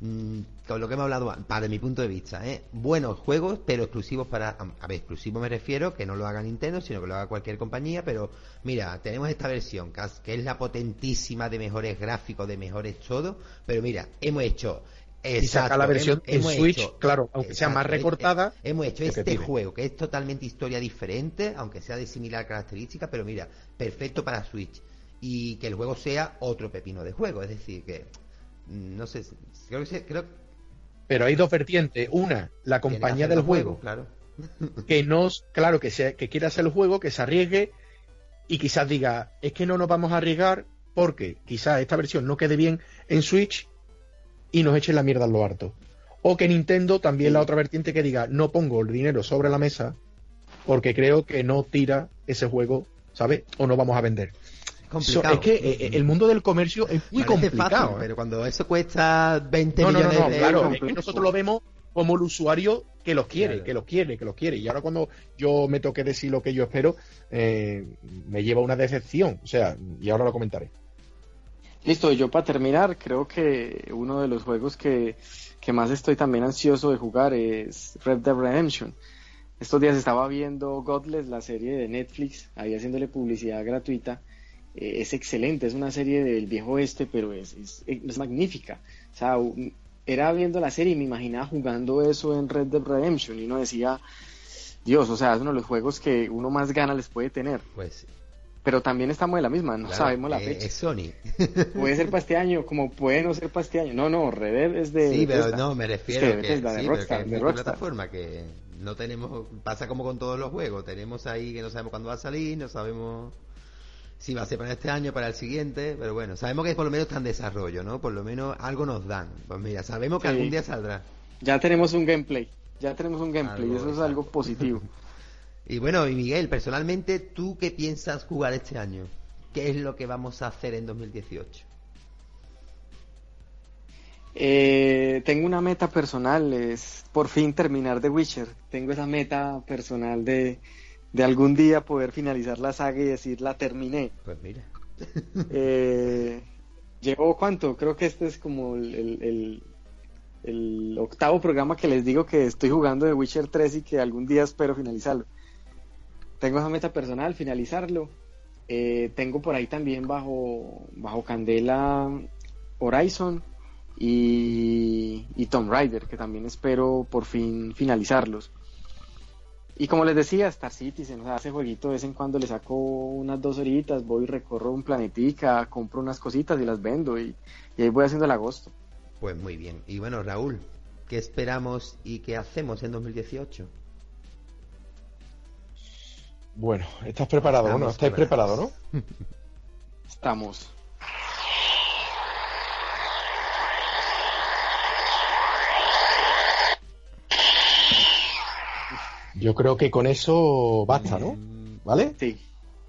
mm, con lo que hemos hablado, para mi punto de vista, ¿eh? buenos juegos, pero exclusivos para, a ver, exclusivo me refiero, que no lo haga Nintendo, sino que lo haga cualquier compañía, pero mira, tenemos esta versión, que es la potentísima de mejores gráficos, de mejores todo, pero mira, hemos hecho y saca la versión en Switch, claro, aunque sea más recortada. hemos hecho este juego, que es totalmente historia diferente, aunque sea de similar característica, pero mira, perfecto para Switch. Y que el juego sea otro pepino de juego, es decir, que mm, no sé, creo que creo pero hay dos vertientes, una, la compañía del juego, claro. que no, claro, que se, que quiera hacer el juego, que se arriesgue y quizás diga, es que no nos vamos a arriesgar porque quizás esta versión no quede bien en Switch y nos echen la mierda en lo harto. O que Nintendo también la otra vertiente que diga, no pongo el dinero sobre la mesa porque creo que no tira ese juego, ¿sabes? O no vamos a vender. es que eh, el mundo del comercio es muy complicado. ¿eh? pero cuando eso cuesta 20 millones de claro, nosotros lo vemos como el usuario que los quiere, que los quiere, que los quiere. Y ahora cuando yo me toque decir lo que yo espero, eh, me lleva una decepción. O sea, y ahora lo comentaré. Listo, yo para terminar, creo que uno de los juegos que, que más estoy también ansioso de jugar es Red Dead Redemption. Estos días estaba viendo Godless, la serie de Netflix, ahí haciéndole publicidad gratuita. Eh, es excelente, es una serie del viejo oeste, pero es, es, magnífica. O sea, era viendo la serie y me imaginaba jugando eso en Red Dead Redemption y uno decía, Dios, o sea, es uno de los juegos que uno más gana les puede tener. Pues pero también estamos de la misma, no sabemos la eh, fecha. Es Sony. puede ser para este año, como puede no ser para este año. No, no, Red es de. Sí, pero no, me refiero a que, de, Rockstar, de plataforma que no tenemos, pasa como con todos los juegos, tenemos ahí que no sabemos cuándo va a salir, no sabemos si va a ser para este año, para el siguiente, pero bueno, sabemos que por lo menos está en desarrollo, ¿no? Por lo menos algo nos dan. Pues mira, sabemos que algún día saldrá. Ya tenemos un gameplay, ya tenemos un gameplay, y eso es algo positivo. y bueno, y Miguel, personalmente, ¿tú qué piensas jugar este año? ¿Qué es lo que vamos a hacer en 2018? Eh, tengo una meta personal, es por fin terminar The Witcher. Tengo esa meta personal de, algún día poder finalizar la saga y decir la terminé. Pues mira. eh, llevo cuánto, creo que este es como el, el, octavo programa que les digo que estoy jugando The Witcher 3 y que algún día espero finalizarlo. Tengo esa meta personal, finalizarlo. Eh, tengo por ahí también bajo, bajo Candela Horizon y, y Tomb Raider, que también espero por fin finalizarlos. Y como les decía, Star Citizen, o sea, ese jueguito de vez en cuando le saco unas dos horitas, voy recorro un planetica, compro unas cositas y las vendo y, y, ahí voy haciendo el agosto. Pues muy bien. Y bueno, Raúl, ¿qué esperamos y qué hacemos en 2018? Bueno, estás preparado, ¿no? ¿Estáis preparados, no? Estamos. Yo creo que con eso basta, ¿no? ¿Vale? Sí.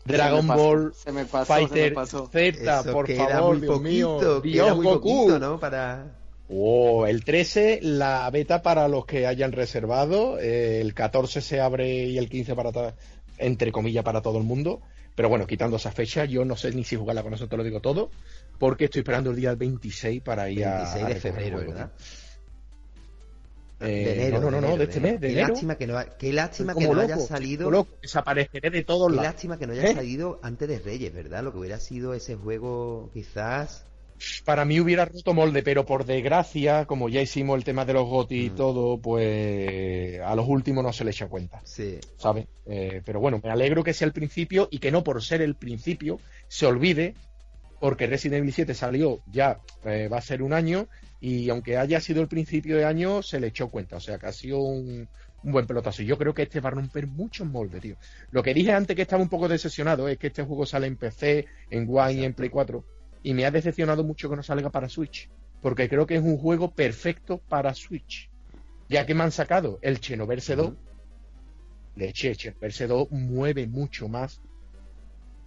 Dragon Ball se me pasó, Fighter Z, por favor, Dios mío, Dios Goku. ¿no? Para... Oh, el 13, la beta para los que hayan reservado. Eh, el 14 se abre y el 15 para, entre comillas, para todo el mundo. Pero bueno, quitando esa fecha, yo no sé ni si jugarla con eso, te lo digo todo. Porque estoy esperando el día 26 para ir a. 26 de febrero, ¿verdad? Eh, no, no, no, de, este mes, de qué Lástima que no, qué lástima que no haya salido. desapareceré de todos Qué lástima que no haya ¿Eh? salido antes de Reyes, ¿verdad? Lo que hubiera sido ese juego, quizás. Para mí hubiera roto molde, pero por desgracia, como ya hicimos el tema de los GOTI y mm. todo, pues a los últimos no se le echa cuenta. Sí. ¿Sabes? Eh, pero bueno, me alegro que sea el principio y que no por ser el principio se olvide, porque Resident Evil 7 salió ya, va a ser un año, y aunque haya sido el principio de año, se le echó cuenta. O sea, que ha sido un, buen pelotazo. Yo creo que este va a romper muchos moldes, tío. Lo que dije antes que estaba un poco decepcionado es que este juego sale en PC, en One y en Play 4. Y me ha decepcionado mucho que no salga para Switch. Porque creo que es un juego perfecto para Switch. Ya que me han sacado el Xenoverse 2. De hecho, Xenoverse 2 mueve mucho más.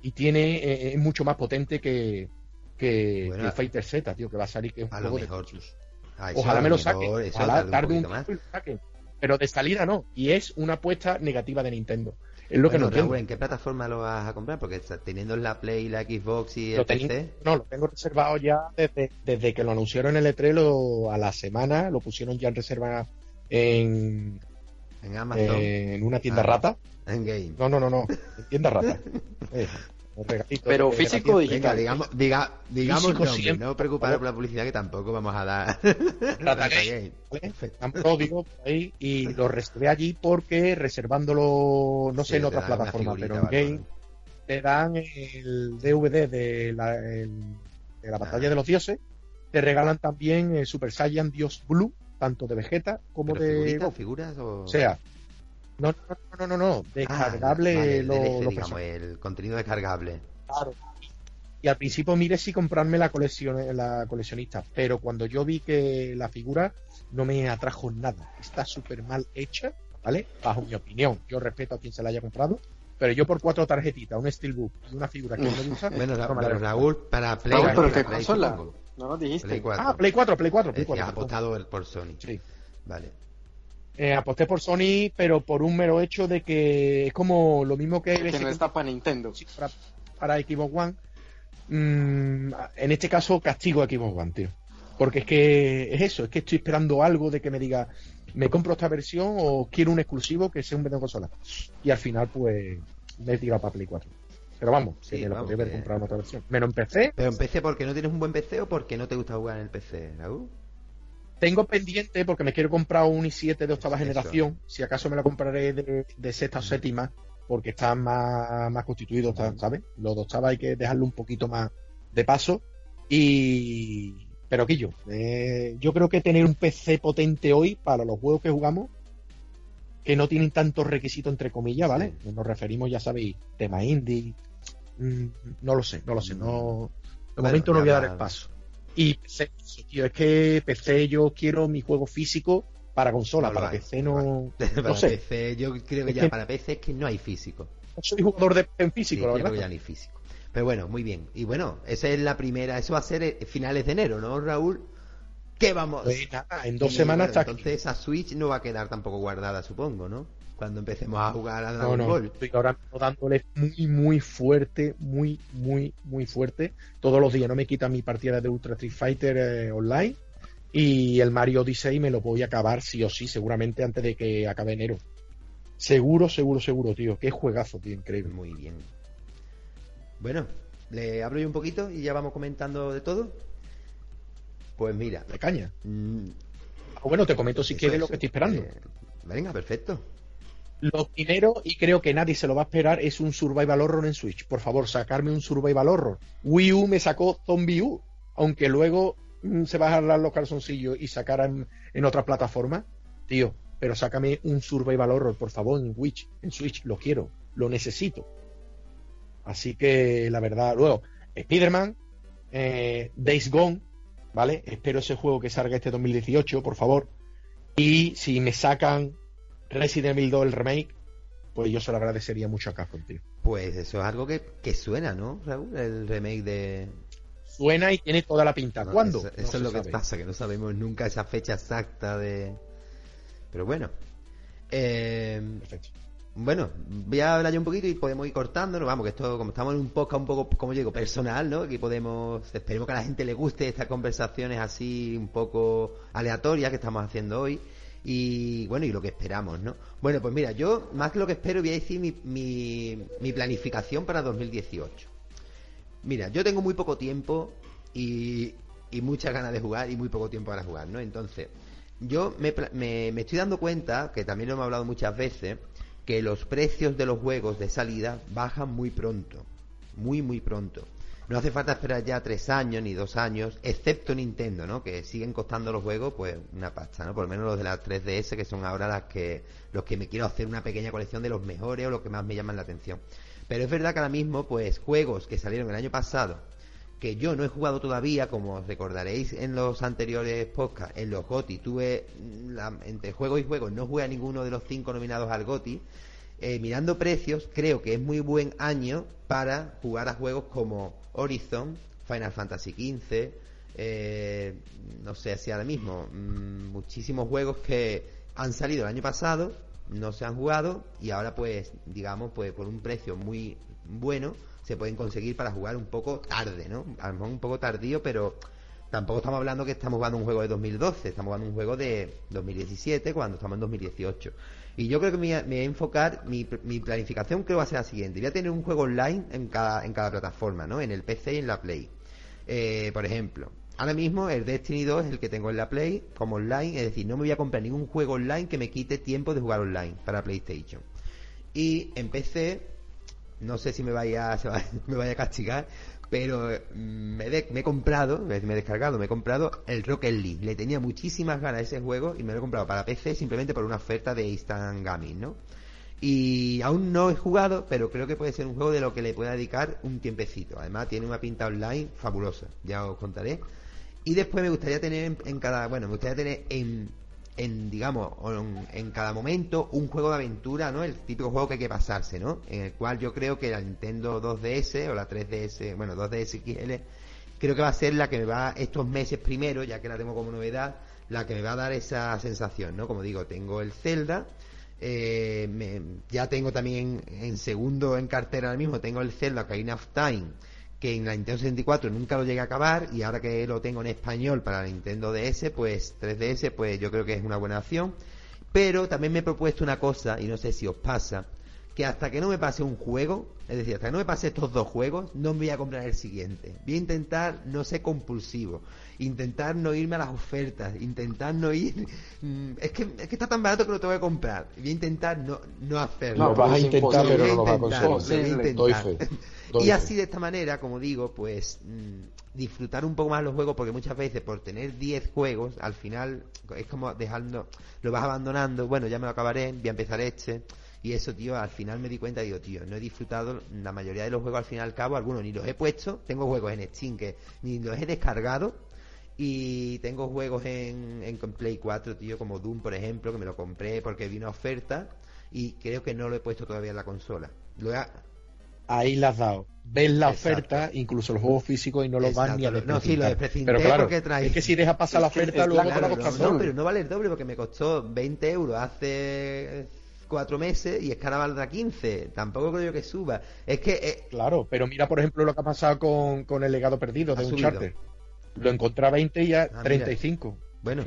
Y tiene, eh, es mucho más potente que, que, el Fighter Z, tío, que va a salir que es un juego mejor. de Ojalá me lo saquen. Ojalá tarde un, un saquen. Pero de salida no. Y es una apuesta negativa de Nintendo. Es lo que no Raúl, ¿En qué plataforma lo vas a comprar? Porque teniendo la Play, la Xbox y el PC. No, lo tengo reservado ya desde, desde que lo anunciaron en el E3 a la semana. Lo pusieron ya en reserva en. En Amazon. en una tienda ah, rata. En Game. No, no, no, no. En tienda rata. Eh, pero físico o digital. digamos, diga, digamos no preocupar por la publicidad que tampoco vamos a dar. Tampoco digo ahí y lo reservé allí porque reservándolo, no sé en otras plataformas, pero en Game te dan el DVD de la, de la batalla de los dioses, te regalan también el Super Saiyan Dios Blue, tanto de Vegeta como de. figuras o... o sea, no, no, no, no, no, descargable ah, el contenido descargable. Claro. Y al principio mire si comprarme la colección, la coleccionista, pero cuando yo vi que la figura no me atrajo nada, está súper mal hecha, ¿vale? Bajo mi opinión, yo respeto a quien se la haya comprado, pero yo por cuatro tarjetitas, un steelbook y una figura que no me gusta. bueno, pero Raúl, para Play, Raúl, pero ¿qué consola? No nos dijiste. Play 4. Ah, Play 4, Play 4, Play 4. Ha apostado el por Sony. Sí. Vale. Eh, aposté por Sony, pero por un mero hecho de que es como lo mismo que... Que no está para Nintendo. Para, para Xbox One. Mm, en este caso, castigo a Xbox One, tío. Porque es que es eso, es que estoy esperando algo de que me diga, me compro esta versión o quiero un exclusivo que sea un de consola. Y al final, pues, me he tirado para Play 4. Pero vamos, sí, me lo podría haber comprado en otra versión. Menos en PC. ¿Pero en PC porque no tienes un buen PC o porque no te gusta jugar en el PC, Raúl? Tengo pendiente porque me quiero comprar un i7 de octava generación. Si acaso me lo compraré de, sexta o séptima, porque están más, más constituidos, ¿sabes? Los de octava hay que dejarlo un poquito más de paso. Y. Pero Quillo, eh, yo creo que tener un PC potente hoy para los juegos que jugamos, que no tienen tantos requisitos entre comillas, ¿vale? Nos referimos, ya sabéis, tema indie. Mm, no lo sé, no lo sé. No, de momento no voy a dar el paso. Y PC, tío, es que PC yo quiero mi juego físico para consola, para PC no. para PC, yo creo que ya para PC es que no hay físico. No soy jugador de en físico, la verdad. Creo que ya ni físico. Pero bueno, muy bien. Y bueno, esa es la primera, eso va a ser eh, finales de enero, ¿no, Raúl? ¿Qué vamos? Pues en dos semanas está Entonces esa Switch no va a quedar tampoco guardada, supongo, ¿no? Cuando empecemos a jugar a Dragon no, no, Estoy ahora dándole muy, muy fuerte, muy, muy, muy fuerte. Todos los días no me quita mi partida de Ultra Street Fighter eh, online. Y el Mario Odyssey me lo voy a acabar sí o sí, seguramente antes de que acabe enero. Seguro, seguro, seguro, tío. Qué juegazo, tío, increíble. Muy bien. Bueno, le hablo yo un poquito y ya vamos comentando de todo. Pues mira. De caña. Mm. Ah, bueno, te comento si quieres lo que estoy esperando. Eh, venga, perfecto. Lo primero, y creo que nadie se lo va a esperar, es un Survival Horror en Switch. Por favor, sacarme un Survival Horror. Wii U me sacó Zombie U, aunque luego mm, se va a jalar los calzoncillos y sacar en, en otra plataforma. Tío, pero sácame un Survival Horror, por favor, en Switch. En Switch, lo quiero, lo necesito. Así que, la verdad, luego, Spider-Man, eh, Days Gone, ¿vale? Espero ese juego que salga este 2018, por favor. Y si me sacan Resident Evil 2 el remake, pues yo se lo agradecería mucho a Capcom, tío. Pues eso es algo que, suena, ¿no, Raúl? El remake de... Suena y tiene toda la pinta. ¿Cuándo? Eso, es lo que pasa, que no sabemos nunca esa fecha exacta de... Pero bueno. Eh... Perfecto. Bueno, voy a hablar yo un poquito y podemos ir cortando, vamos, que esto, como estamos en un podcast un poco, como digo, personal, ¿no? Aquí podemos, esperemos que a la gente le guste estas conversaciones así un poco aleatorias que estamos haciendo hoy y bueno, y lo que esperamos, ¿no? Bueno, pues mira, yo más que lo que espero voy a decir mi, mi, planificación para 2018. Mira, yo tengo muy poco tiempo y, y muchas ganas de jugar y muy poco tiempo para jugar, ¿no? Entonces, yo me, me, me estoy dando cuenta, que también lo hemos hablado muchas veces, que los precios de los juegos de salida bajan muy pronto, muy, muy pronto. No hace falta esperar ya tres años ni dos años, excepto Nintendo, ¿no? Que siguen costando los juegos, pues una pasta, ¿no? Por lo menos los de la 3DS, que son ahora las que, los que me quiero hacer una pequeña colección de los mejores o los que más me llaman la atención. Pero es verdad que ahora mismo, pues, juegos que salieron el año pasado, que yo no he jugado todavía, como os recordaréis en los anteriores podcasts, en los GOTI, tuve, entre juegos y juegos, no jugué a ninguno de los cinco nominados al GOTI, eh, mirando precios, creo que es muy buen año para jugar a juegos como Horizon, Final Fantasy XV, eh, no sé si ahora mismo, mm, muchísimos juegos que han salido el año pasado, no se han jugado y ahora pues, digamos, pues por un precio muy bueno se pueden conseguir para jugar un poco tarde, ¿no? A lo mejor un poco tardío, pero tampoco estamos hablando que estamos jugando un juego de 2012, estamos jugando un juego de 2017 cuando estamos en 2018. Y yo creo que me, voy a enfocar, mi, planificación creo va a ser la siguiente. Voy a tener un juego online en cada, en cada plataforma, ¿no? En el PC y en la Play. Eh, por ejemplo, ahora mismo el Destiny 2 es el que tengo en la Play como online, es decir, no me voy a comprar ningún juego online que me quite tiempo de jugar online para PlayStation. Y en PC, no sé si me vaya, me vaya a castigar, pero mm, me, he comprado, me, he descargado, me he comprado el Rocket League. Le tenía muchísimas ganas a ese juego y me lo he comprado para PC simplemente por una oferta de Instant Gaming, ¿no? Y aún no he jugado, pero creo que puede ser un juego de lo que le pueda dedicar un tiempecito. Además, tiene una pinta online fabulosa, ya os contaré. Y después me gustaría tener en cada, bueno, me gustaría tener en en, digamos, en, cada momento un juego de aventura, ¿no? El típico juego que hay que pasarse, ¿no? En el cual yo creo que la Nintendo 2DS o la 3DS, bueno, 2DS XL, creo que va a ser la que me va estos meses primero, ya que la tengo como novedad, la que me va a dar esa sensación, ¿no? Como digo, tengo el Zelda, eh, ya tengo también en segundo en cartera ahora mismo, tengo el Zelda Ocarina of Time, que en la Nintendo 64 nunca lo llegué a acabar y ahora que lo tengo en español para la Nintendo DS, pues 3DS, pues yo creo que es una buena opción. Pero también me he propuesto una cosa, y no sé si os pasa, que hasta que no me pase un juego, es decir, hasta que no me pase estos dos juegos, no me voy a comprar el siguiente. Voy a intentar no ser compulsivo, intentar no irme a las ofertas, intentar no ir... Mm, es, que, es que está tan barato que lo tengo que comprar. Voy a intentar no, no hacerlo. No, vas a intentar, pero no lo vas a conseguir. y así de esta manera, como digo, pues mm, disfrutar un poco más los juegos, porque muchas veces por tener 10 juegos, al final es como dejando, lo vas abandonando, bueno, ya me lo acabaré, voy a empezar este. Y eso, tío, al final me di cuenta, digo, tío, no he disfrutado la mayoría de los juegos al fin y al cabo, algunos ni los he puesto, tengo juegos en Steam que ni los he descargado, y tengo juegos en, en Play 4, tío, como Doom, por ejemplo, que me lo compré porque vi una oferta, y creo que no lo he puesto todavía en la consola. Lo Ahí la has dado. Ves la oferta, incluso los juegos físicos, y no los van ni a No, sí, lo Pero claro, porque trae... es que si deja pasar la oferta, luego te va a costar no, pero no vale el doble porque me costó 20 euros hace cuatro meses y es que ahora valdrá 15. Tampoco creo yo que suba. Es que. Eh, claro, pero mira, por ejemplo, lo que ha pasado con, con el legado perdido de un charter. Lo encontré a 20 y ya 35. Ah, bueno.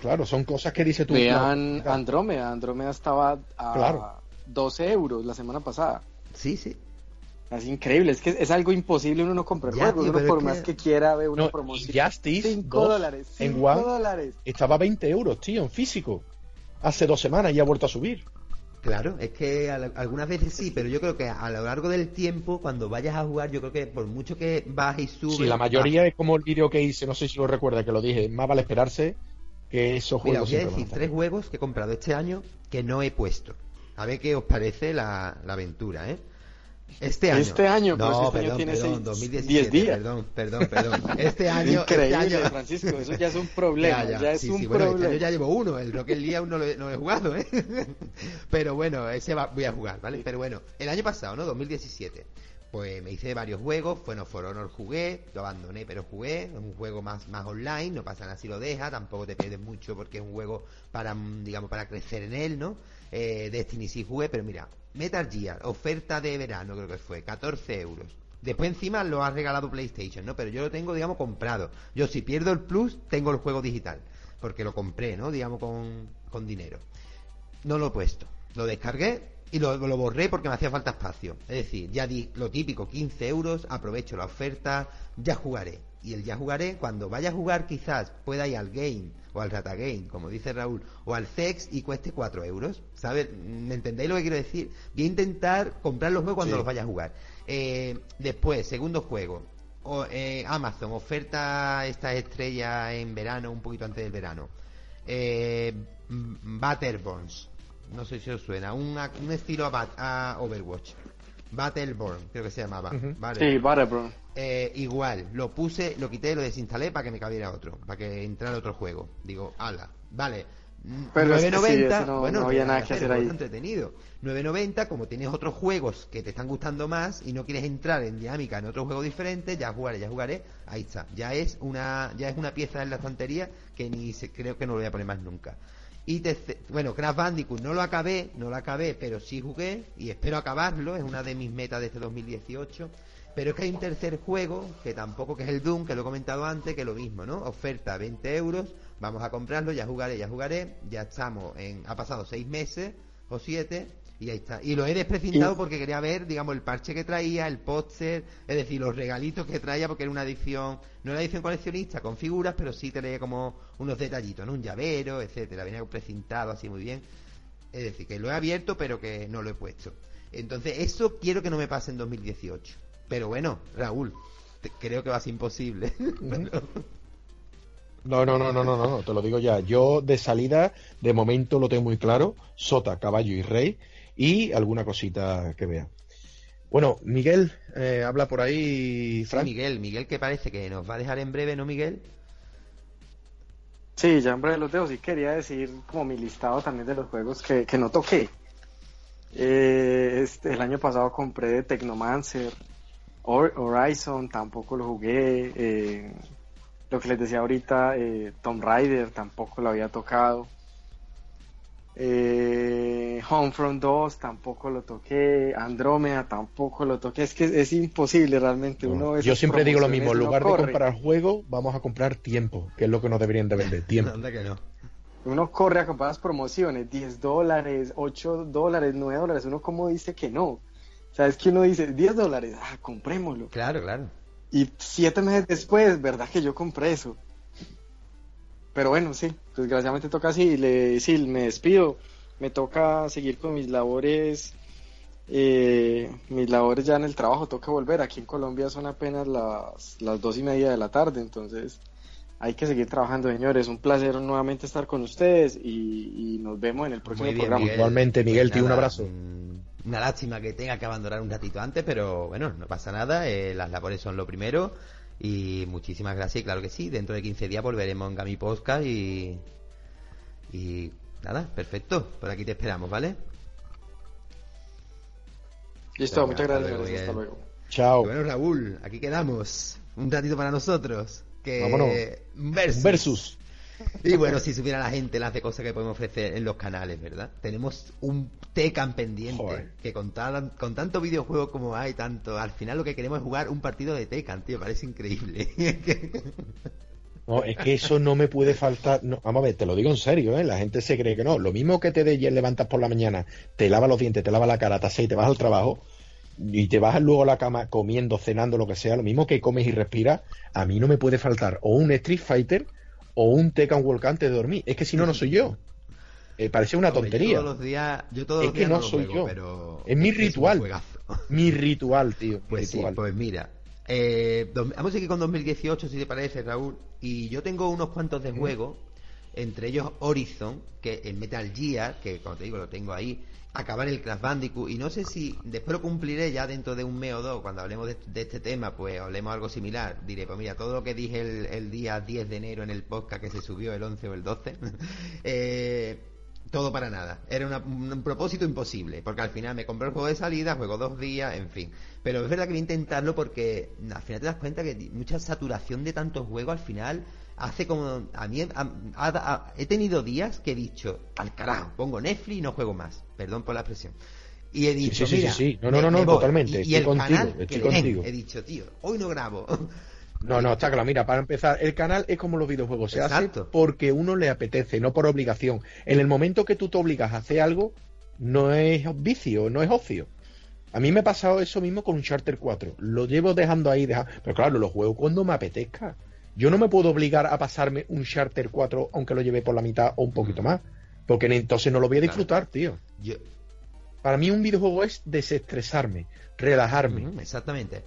claro, son cosas que dice tú. Vean Andrómeda. Andrómeda estaba a 12 euros la semana pasada. Sí, sí. Es increíble, es que es algo imposible uno no comprar juegos, uno por más que... quiera ver una promoción. Justice 5 dólares, en dólares. Estaba a 20 euros, tío, en físico hace dos semanas y ha vuelto a subir. Claro, es que algunas veces sí, pero yo creo que a lo largo del tiempo, cuando vayas a jugar, yo creo que por mucho que bajes y subes. Sí, la mayoría es como el vídeo que hice, no sé si lo recuerda, que lo dije, más vale esperarse que esos juegos. Mira, voy a decir tres juegos que he comprado este año que no he puesto. A ver qué os parece la, la aventura, ¿eh? Este año. Este año, no, este perdón, año tiene perdón, 2017, días. Perdón, perdón, perdón. Este año. Este Increíble, este Francisco, eso ya es un problema. Ya, ya. es un problema. Bueno, este año ya llevo uno, el Rocket League aún no lo, no he jugado, ¿eh? Pero bueno, ese va, voy a jugar, ¿vale? Pero bueno, el año pasado, ¿no? 2017. Pues me hice varios juegos, bueno, For Honor jugué, lo abandoné, pero jugué, es un juego más, más online, no pasa nada si lo deja, tampoco te pierdes mucho porque es un juego para, digamos, para crecer en él, ¿no? Eh, Destiny sí jugué, pero mira, Metal Gear, oferta de verano creo que fue, 14 euros. Después encima lo ha regalado PlayStation, ¿no? Pero yo lo tengo, digamos, comprado. Yo si pierdo el plus, tengo el juego digital. Porque lo compré, ¿no? Digamos, con, con dinero. No lo he puesto. Lo descargué y lo, lo, borré porque me hacía falta espacio. Es decir, ya di lo típico, 15 euros, aprovecho la oferta, ya jugaré. Y el ya jugaré, cuando vaya a jugar quizás pueda ir al game o al Rata Game, como dice Raúl, o al Sex y cueste 4 euros. ¿Sabes? ¿Me entendéis lo que quiero decir? Voy a intentar comprar los juegos cuando los vaya a jugar. Eh, después, segundo juego. O, eh, Amazon, oferta estas estrellas en verano, un poquito antes del verano. Eh, Battlebones, no sé si os suena, un estilo a, Overwatch. Battleborn, creo que se llamaba. Sí, Battleborn. Eh, igual, lo puse, lo quité, lo desinstalé para que me cabiera otro, para que entrara otro juego. Digo, ala, vale. Pero 9.90, no, bueno, no había nada que hacer ahí. entretenido. 9.90, como tienes otros juegos que te están gustando más y no quieres entrar en dinámica en otro juego diferente, ya jugaré, ya jugaré, ahí está. Ya es una ya es una pieza en la estantería que ni se, creo que no lo voy a poner más nunca. Y bueno, Crash Bandicoot no lo acabé, no lo acabé, pero sí jugué y espero acabarlo, es una de mis metas de este 2018. Pero es que hay un tercer juego, que tampoco que es el Doom, que lo he comentado antes, que lo mismo, ¿no? Oferta 20 euros, vamos a comprarlo, ya jugaré, ya jugaré, ya estamos en, ha pasado seis meses o siete, y ahí está. Y lo he desprecintado porque quería ver, digamos, el parche que traía, el póster, es decir, los regalitos que traía, porque era una edición, no era edición coleccionista con figuras, pero sí traía como unos detallitos, ¿no? Un llavero, etcétera, venía precintado así muy bien. Es decir, que lo he abierto, pero que no lo he puesto. Entonces, eso quiero que no me pase en 2018. Pero bueno, Raúl, creo que va a ser imposible. No, no, no, no, no, no, te lo digo ya. Yo de salida, de momento lo tengo muy claro, sota, caballo y rey, y alguna cosita que vea. Bueno, Miguel, eh, habla por ahí, Frank. Miguel, Miguel que parece que nos va a dejar en breve, ¿no, Miguel? Sí, ya en breve los dejo. Sí quería decir como mi listado también de los juegos que, que no toqué. Eh, este, el año pasado compré Technomancer, Horizon tampoco lo jugué. Eh, lo que les decía ahorita, eh, Tomb Raider tampoco lo había tocado. Eh, Homefront 2 tampoco lo toqué, Andrómeda tampoco lo toqué, es que es imposible realmente. Uno yo siempre digo lo mismo, en lugar de comprar juegos, vamos a comprar tiempo, que es lo que nos deberían de vender, tiempo. Uno corre a comprar las promociones, 10 dólares, 8 dólares, 9 dólares, uno como dice que no. O sea, es que uno dice 10 dólares, ah, comprémoslo. Claro, claro. Y siete meses después, ¿verdad que yo compré eso? Pero bueno, sí, desgraciadamente toca así. Le, sí, me despido. Me toca seguir con mis labores. Eh, mis labores ya en el trabajo, toca volver. Aquí en Colombia son apenas las, las dos y media de la tarde, entonces hay que seguir trabajando, señores. Un placer nuevamente estar con ustedes y, nos vemos en el próximo programa. Igualmente, Miguel, te un abrazo. Mm, una lástima que tenga que abandonar un ratito antes, pero bueno, no pasa nada. Eh, las labores son lo primero. Y muchísimas gracias, y claro que sí, dentro de 15 días volveremos en Gami Podcast y. Y nada, perfecto. Por aquí te esperamos, ¿vale? Listo, muchas gracias. hasta luego. Chao. Bueno, Raúl, aquí quedamos. Un ratito para nosotros. Que... Versus. Versus. Y bueno, si supiera la gente las de cosas que podemos ofrecer en los canales, ¿verdad? Tenemos un Tecan pendiente que con, con tanto videojuego como hay, tanto, al final lo que queremos es jugar un partido de Tecan, tío, parece increíble. No, es que eso no me puede faltar. vamos a ver, te lo digo en serio, ¿eh? La gente se cree que no. Lo mismo que te de levantas por la mañana, te lavas los dientes, te lavas la cara, te y te vas al trabajo y te vas luego a la cama comiendo, cenando, lo que sea, lo mismo que comes y respiras, a mí no me puede faltar o un Street Fighter o un Tekken Walk antes de dormir. Es que si no, no soy yo. Eh, parece una tontería. todos los días, yo todos es que no, soy yo. Pero es mi ritual. mi ritual, tío. Pues sí, pues mira. Eh, vamos a seguir con 2018, si te parece, Raúl. Y yo tengo unos cuantos de juegos, entre ellos Horizon, que el Metal Gear, que como te digo, lo tengo ahí acabar el Crash Bandicoot. Y no sé si después lo cumpliré ya dentro de un mes o dos. Cuando hablemos de, este tema pues hablemos algo similar. Diré pues mira todo lo que dije el, día 10 de enero en el podcast que se subió el 11 o el 12 eh, todo para nada. Era un propósito imposible porque al final me compré el juego de salida juego dos días en fin. Pero es verdad que voy a intentarlo porque al final te das cuenta que mucha saturación de tantos juegos al final hace como a mí he tenido días que he dicho al carajo pongo Netflix y no juego más perdón por la expresión y he dicho sí, sí, sí, no no no, totalmente y, el canal he dicho tío hoy no grabo no, no, está claro. Mira, para empezar, el canal es como los videojuegos. Se hace porque uno le apetece, no por obligación. En el momento que tú te obligas a hacer algo, no es vicio, no es ocio. A mí me ha pasado eso mismo con un Charter 4. Lo llevo dejando ahí, pero claro, lo juego cuando me apetezca. Yo no me puedo obligar a pasarme un Charter 4 aunque lo lleve por la mitad o un poquito más. Porque entonces no lo voy a disfrutar, tío. Para mí un videojuego es desestresarme, relajarme. exactamente.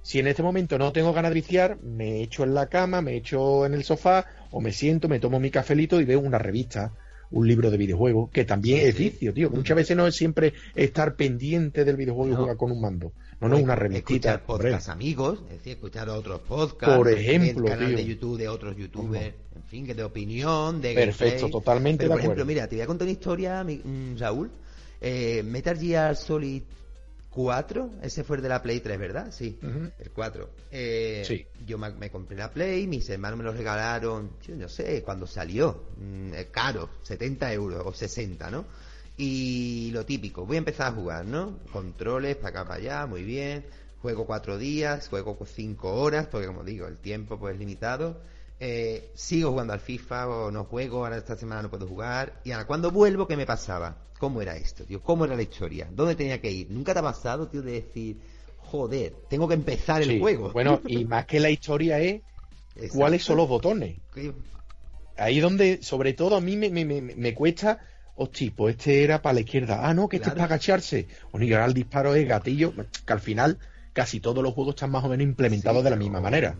Si en este momento no tengo ganas de viciar, me echo en la cama, me echo en el sofá o me siento, me tomo mi cafelito y veo una revista, un libro de videojuego, que también es vicio, tío. Muchas veces no es siempre estar pendiente del videojuego y jugar con un mando. No, no, una revistita. Escuchar podcasts amigos, es decir, escuchar otros podcasts. Por ejemplo, el canal de YouTube de otros youtubers, en fin, que de opinión, de Perfecto, totalmente Por ejemplo, mira, te voy a contar una historia, mm, Raúl. Eh, Metal Gear Solid 4, ese fue el de la Play 3, ¿verdad? Sí, el 4. Eh, sí. Yo me, compré la Play, mis hermanos me lo regalaron, yo no sé, cuando salió, mm, caro, 70 euros o 60, ¿no? Y lo típico, voy a empezar a jugar, ¿no? Controles para acá, para allá, muy bien. Juego cuatro días, juego cinco horas, porque como digo, el tiempo pues es limitado. Eh, sigo jugando al FIFA o no juego, ahora esta semana no puedo jugar. Y ahora, cuando vuelvo, ¿qué me pasaba? ¿Cómo era esto, tío? ¿Cómo era la historia? ¿Dónde tenía que ir? ¿Nunca te ha pasado, tío, de decir, joder, tengo que empezar el juego? Bueno, y más que la historia es cuáles son los botones. Ahí donde, sobre todo, a mí me, me, me cuesta hostia, pues este era para la izquierda. Ah, no, que este es para agacharse. Y ahora el disparo es gatillo, que al final casi todos los juegos están más o menos implementados de la misma manera.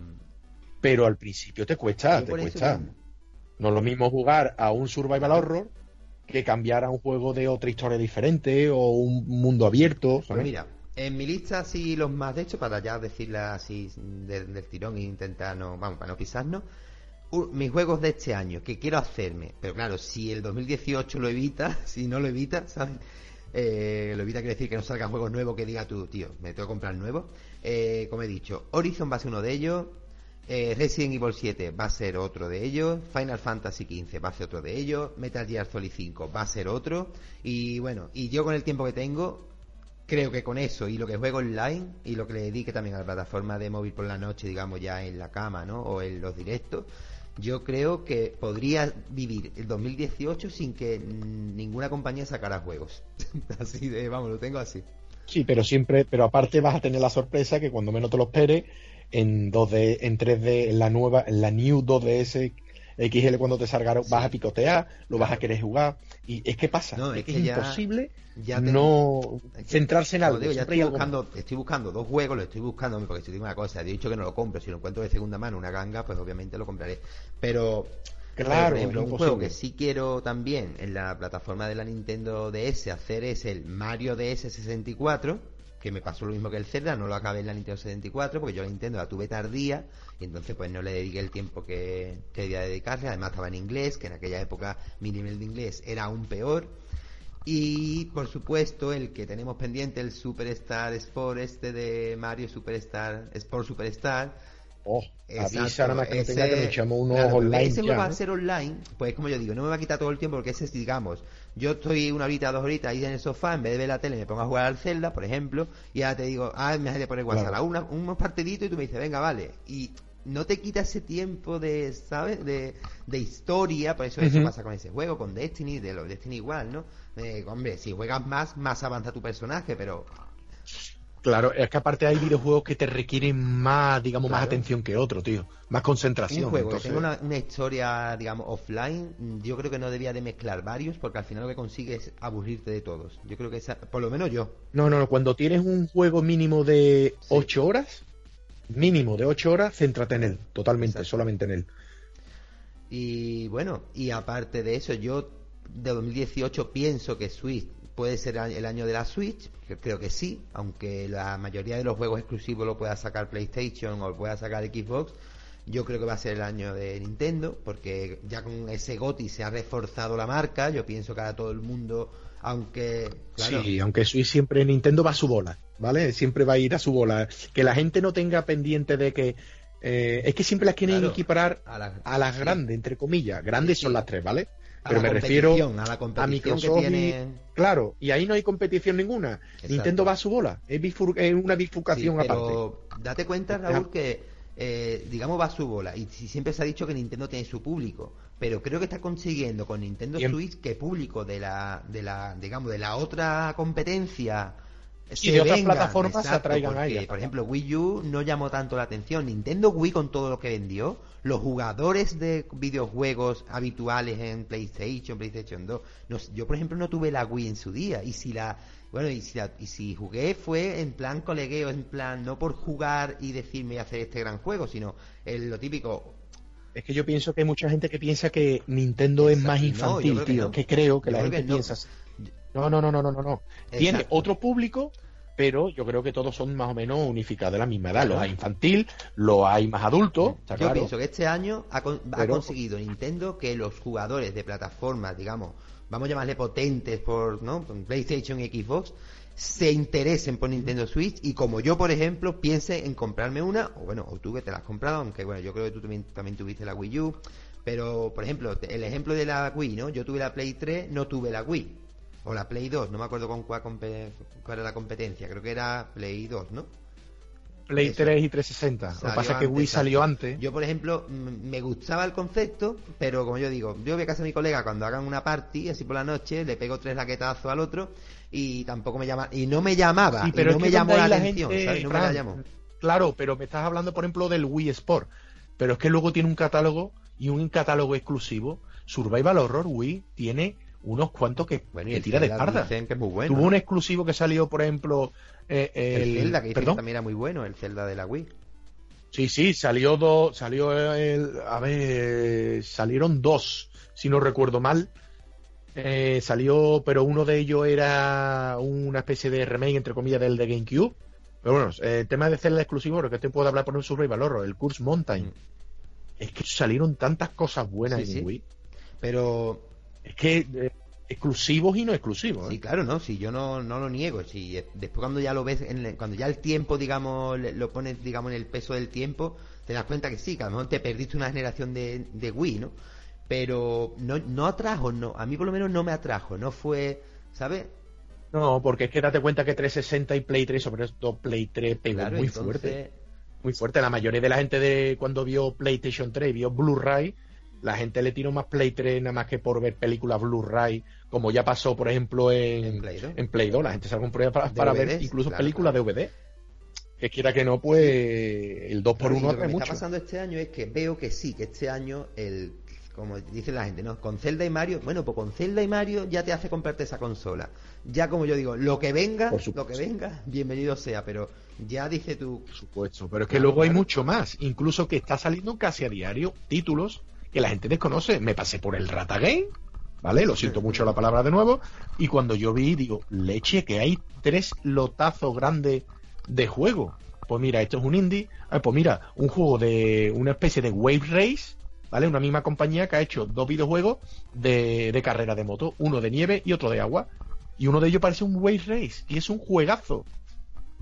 Pero al principio te cuesta, te cuesta. No es lo mismo jugar a un survival horror que cambiar a un juego de otra historia diferente o un mundo abierto. Pues mira, en mi lista sí los más, de hecho, para ya decirla así del tirón e intentar no, vamos, para no pisarnos, mis juegos de este año que quiero hacerme, pero claro, si el 2018 lo evita, si no lo evita, ¿sabes? Eh, lo evita quiere decir que no salgan juegos nuevos que diga tú, tío, me tengo que comprar nuevo. Eh, como he dicho, Horizon va a ser uno de ellos. Eh, Resident Evil 7 va a ser otro de ellos. Final Fantasy 15 va a ser otro de ellos. Metal Gear Solid 5 va a ser otro. Y bueno, y yo con el tiempo que tengo, creo que con eso y lo que juego online y lo que le dedique también a la plataforma de móvil por la noche, digamos ya en la cama, ¿no? O en los directos, yo creo que podría vivir el 2018 sin que ninguna compañía sacara juegos. así de, vamos, lo tengo así. Sí, pero siempre, pero aparte vas a tener la sorpresa que cuando menos te lo esperes, en 2D, en 3D, en la nueva, en la New 2DS XL cuando te salga vas a picotear, lo vas a querer jugar. Y es que pasa, no, es, que, es imposible ya no centrarse en algo. ya estoy buscando, estoy buscando dos juegos, lo estoy buscando, porque si digo una cosa, he dicho que no lo compro, si lo encuentro de segunda mano, una ganga, pues obviamente lo compraré. Pero, claro, por ejemplo, un juego que sí quiero también en la plataforma de la Nintendo DS hacer es el Mario DS 64 que me pasó lo mismo que el Zelda, no lo acabé en la Nintendo 64 porque yo la Nintendo la tuve tardía y entonces pues no le dediqué el tiempo que, que debía dedicarle, además estaba en inglés, que en aquella época mi nivel de inglés era aún peor y por supuesto el que tenemos pendiente, el Superstar Sport este de Mario Superstar, Sport Superstar, Oh, avisa nada más que no tenga que me echamos unos online. Ese va a ser online, pues como yo digo, no me va a quitar todo el tiempo porque ese es, digamos, yo estoy una horita, dos horitas ahí en el sofá, en vez de ver la tele me pongo a jugar al Zelda, por ejemplo, y ahora te digo, ah, me has de poner WhatsApp, una, unos partiditos y tú me dices, venga, vale. Y no te quita ese tiempo de, ¿sabes? De, de historia, por eso eso pasa con ese juego, con Destiny, de los Destiny igual, ¿no? hombre, si juegas más, más avanza tu personaje, pero Claro, es que aparte hay videojuegos que te requieren más, digamos, más atención que otro, tío. Más concentración. Un juego que una, historia, digamos, offline, yo creo que no debía de mezclar varios porque al final lo que consigue es aburrirte de todos. Yo creo que esa, por lo menos yo. No, no, no, cuando tienes un juego mínimo de 8 horas, mínimo de 8 horas, céntrate en él, totalmente, solamente en él. Y bueno, y aparte de eso, yo de 2018 pienso que Switch puede ser el año de la Switch, creo que sí, aunque la mayoría de los juegos exclusivos lo pueda sacar PlayStation o lo pueda sacar Xbox, yo creo que va a ser el año de Nintendo, porque ya con ese GOTI se ha reforzado la marca, yo pienso que ahora todo el mundo, aunque... Sí, aunque Switch siempre Nintendo va a su bola, ¿vale? Siempre va a ir a su bola. Que la gente no tenga pendiente de que... Eh, es que siempre las quieren equiparar a, las grandes, entre comillas. Grandes son las tres, ¿vale? Pero me refiero a la competición que tiene... claro, y ahí no hay competición ninguna. Nintendo va a su bola, es, una bifurcación pero Date cuenta, Raúl, que eh, digamos va a su bola. Y siempre se ha dicho que Nintendo tiene su público, pero creo que está consiguiendo con Nintendo Switch que público de la de la digamos de la otra competencia y de otras plataformas se atraigan a ella. Por ejemplo, Wii U no llamó tanto la atención. Nintendo Wii con todo lo que vendió, los jugadores de videojuegos habituales en PlayStation, PlayStation 2. yo, por ejemplo, no tuve la Wii en su día. Y si la bueno, y si, y si jugué fue en plan colegueo, en plan no por jugar y decirme hacer este gran juego, sino el, lo típico, es que yo pienso que hay mucha gente que piensa que Nintendo es más infantil, tío. Que, creo que la gente piensa. No, no, no, no, no, no. Tiene otro público, pero yo creo que todos son más o menos unificados de la misma edad. Los hay infantil, los hay más adultos. yo pienso que este año ha, conseguido Nintendo que los jugadores de plataformas, digamos, vamos a llamarle potentes por ¿no? PlayStation y Xbox, se interesen por Nintendo Switch y como yo, por ejemplo, piense en comprarme una, o bueno, o tú que te la has comprado, aunque bueno, yo creo que tú también, también tuviste la Wii U, pero por ejemplo, el ejemplo de la Wii, ¿no? Yo tuve la Play 3, no tuve la Wii o la Play 2, no me acuerdo con cuál, era la competencia, creo que era Play 2, ¿no? Play 3 y 360. Lo que pasa es que Wii salió antes. Yo, por ejemplo, me gustaba el concepto, pero como yo digo, yo voy a casa de mi colega cuando hagan una party, así por la noche, le pego tres laquetazos al otro y tampoco me llama. Y no me llamaba, pero no me llamó la, atención, No me la llamó. Claro, pero me estás hablando, por ejemplo, del Wii Sport. Pero es que luego tiene un catálogo y un catálogo exclusivo. Survival Horror Wii tiene unos cuantos que, tira de espalda. Tuvo un exclusivo que salió, por ejemplo, eh, el, Zelda, que también era muy bueno, el Zelda de la Wii. Sí, sí, salió dos, salió el, a ver, salieron dos, si no recuerdo mal. Eh, salió, pero uno de ellos era una especie de remake, entre comillas, del de GameCube. Pero bueno, el tema de Zelda exclusivo, lo que te puedo hablar por un Survival Horror, el Curse Mountain. Mm. Es que salieron tantas cosas buenas en Wii. Pero es que eh, exclusivos y no exclusivos. Sí, ¿eh? claro, no, si yo no, no lo niego. Si después cuando ya lo ves, cuando ya el tiempo, digamos, lo pones, digamos, en el peso del tiempo, te das cuenta que sí, que a lo mejor te perdiste una generación de, de Wii, ¿no? Pero no, no atrajo, no, a mí por lo menos no me atrajo, no fue, ¿sabes? No, porque es que date cuenta que 360 y Play 3, sobre todo Play 3, pegó muy fuerte. Muy fuerte. La mayoría de la gente de cuando vio PlayStation 3 vio Blu-ray, la gente le tiró más Play 3 nada más que por ver películas Blu-ray, como ya pasó, por ejemplo, en, en, Play, 2? La gente se compró para, para ver incluso películas de DVD. Que quiera que no, pues el 2 por 1 Lo que me está pasando este año es que veo que sí, que este año el como dice la gente, ¿no? Con Zelda y Mario, bueno, pues con Zelda y Mario ya te hace comprarte esa consola. Ya como yo digo, lo que venga, lo que venga, bienvenido sea, pero ya dice tú. Por supuesto, pero es que luego hay mucho más, incluso que está saliendo casi a diario títulos que la gente desconoce. Me pasé por el Rata Game, ¿vale? Lo siento mucho la palabra de nuevo, y cuando yo vi, digo, leche, que hay tres lotazos grandes de juego. Pues mira, esto es un indie, ah, pues mira, un juego de una especie de Wave Race, ¿vale? Una misma compañía que ha hecho dos videojuegos de, de carrera de moto, uno de nieve y otro de agua. Y uno de ellos parece un Wave Race, y es un juegazo.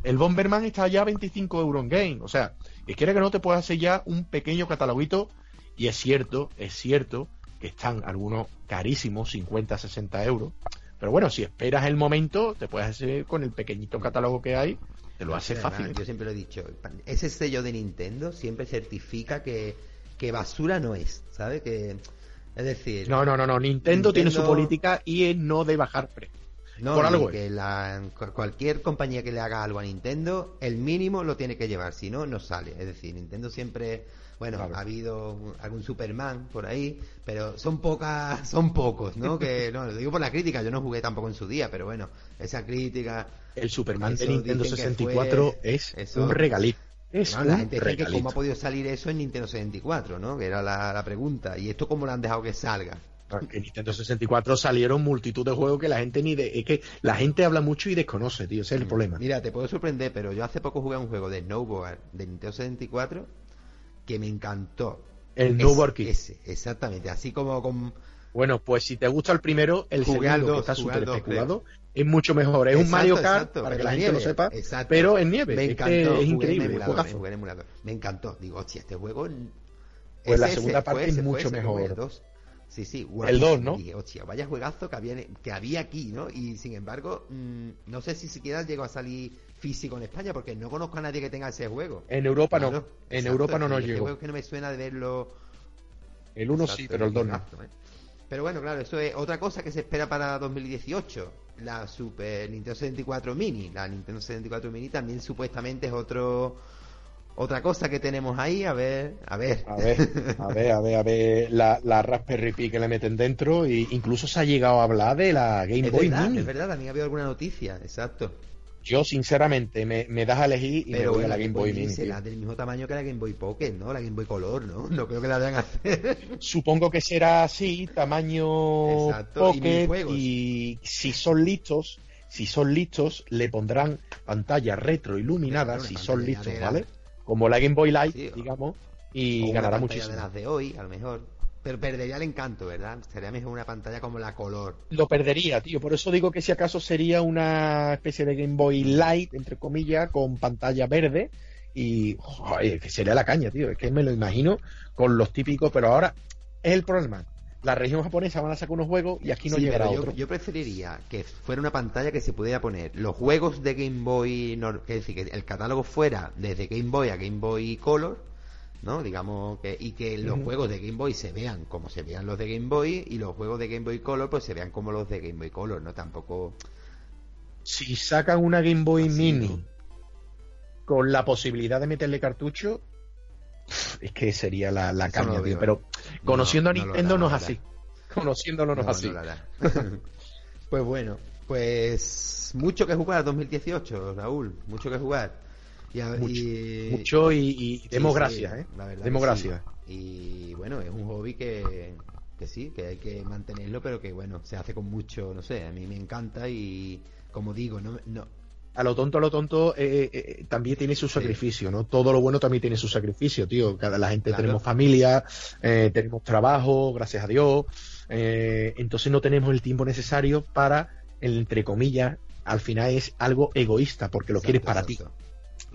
El Bomberman está ya a 25 euros en game. O sea, que quiere que no te puedas hacer ya un pequeño cataloguito. Y es cierto, es cierto que están algunos carísimos, 50, 60 euros. Pero bueno, si esperas el momento, te puedes hacer con el pequeñito catálogo que hay, te lo hace fácil. yo siempre lo he dicho, ese sello de Nintendo siempre certifica que que basura no es, ¿sabe? Que, es decir... No, no, no, no. Nintendo, tiene su política y es no de bajar precio. No, Por algo que la, cualquier compañía que le haga algo a Nintendo, el mínimo lo tiene que llevar, si no, no sale. Es decir, Nintendo siempre, bueno, ha habido algún Superman por ahí, pero son pocas, son pocos, ¿no? que no, lo digo por la crítica, yo no jugué tampoco en su día, pero bueno, esa crítica. El Superman de Nintendo 64 es un regalito. Es la gente dice que cómo ha podido salir eso en Nintendo 64, ¿no? Que era la, pregunta. ¿Y esto cómo lo han dejado que salga? En Nintendo 64 salieron multitud de juegos que la gente ni de... Es que la gente habla mucho y desconoce, tío. Ese es el mm. problema. Mira, te puedo sorprender, pero yo hace poco jugué a un juego de Snowboard de Nintendo 64 que me encantó. El Kid. Ese, exactamente. Así como con... Bueno, pues si te gusta el primero, el segundo, que está súper especulado, es mucho mejor. Es un Mario Kart, para que la gente lo sepa, pero en nieve. Me encantó. Es, increíble. me encantó. Digo, hostia, este juego. Pues la segunda parte es mucho mejor. Sí, sí, el 2, ¿no? Dije, hostia, vaya juegazo que había, que había aquí, ¿no? Y sin embargo, mmm, no sé si siquiera llegó a salir físico en España, porque no conozco a nadie que tenga ese juego. En Europa no. En Europa no nos este llegó. juego que no me suena de verlo. El 1 sí, pero el 2 no. ¿eh? Pero bueno, claro, eso es otra cosa que se espera para 2018 la Super Nintendo 64 Mini. La Nintendo 64 Mini también supuestamente es otro otra cosa que tenemos ahí, a ver, a ver. A ver, a ver, a ver, a ver la, la Raspberry Pi que le meten dentro e incluso se ha llegado a hablar de la Game Boy Mini. Es verdad, también ha habido alguna noticia, exacto. Yo, sinceramente, me, me das a elegir y me voy a la Game Boy Mini. Será del mismo tamaño que la Game Boy Pocket, ¿no? La Game Boy Color, ¿no? No creo que la vayan a hacer. Supongo que será así, tamaño Pocket. Y, si son listos, si son listos, le pondrán pantalla retroiluminada, si son listos, ¿vale? Como la Game Boy Light, digamos, y ganará muchísimo. de las de hoy, a lo mejor. Pero perdería el encanto, ¿verdad? Sería mejor una pantalla como la color. Lo perdería, tío. Por eso digo que si acaso sería una especie de Game Boy Light, entre comillas, con pantalla verde. Y joder, que sería la caña, tío. Es que me lo imagino con los típicos, pero ahora es el problema. La región japonesa van a sacar unos juegos y aquí no llegará yo, otro. Yo preferiría que fuera una pantalla que se pudiera poner los juegos de Game Boy, es decir, que el catálogo fuera desde Game Boy a Game Boy Color ¿no? Digamos que y que los juegos de Game Boy se vean como se vean los de Game Boy y los juegos de Game Boy Color pues se vean como los de Game Boy Color, ¿no? Tampoco si sacan una Game Boy Mini con la posibilidad de meterle cartucho es que sería la, la caña, pero conociendo a Nintendo no, es así. Conociéndolo no, es así. pues bueno, pues mucho que jugar 2018, Raúl, mucho que jugar. Y, mucho, y, demos gracias, ¿eh? demos gracias. Y bueno, es un hobby que, que sí, que hay que mantenerlo, pero que bueno, se hace con mucho, no sé, a mí me encanta y como digo, no, no a lo tonto, a lo tonto, eh, eh, también tiene su sacrificio, ¿no? Todo lo bueno también tiene su sacrificio, tío. Cada, la gente tenemos familia, tenemos trabajo, gracias a Dios. entonces no tenemos el tiempo necesario para, entre comillas, al final es algo egoísta, porque lo quieres para ti.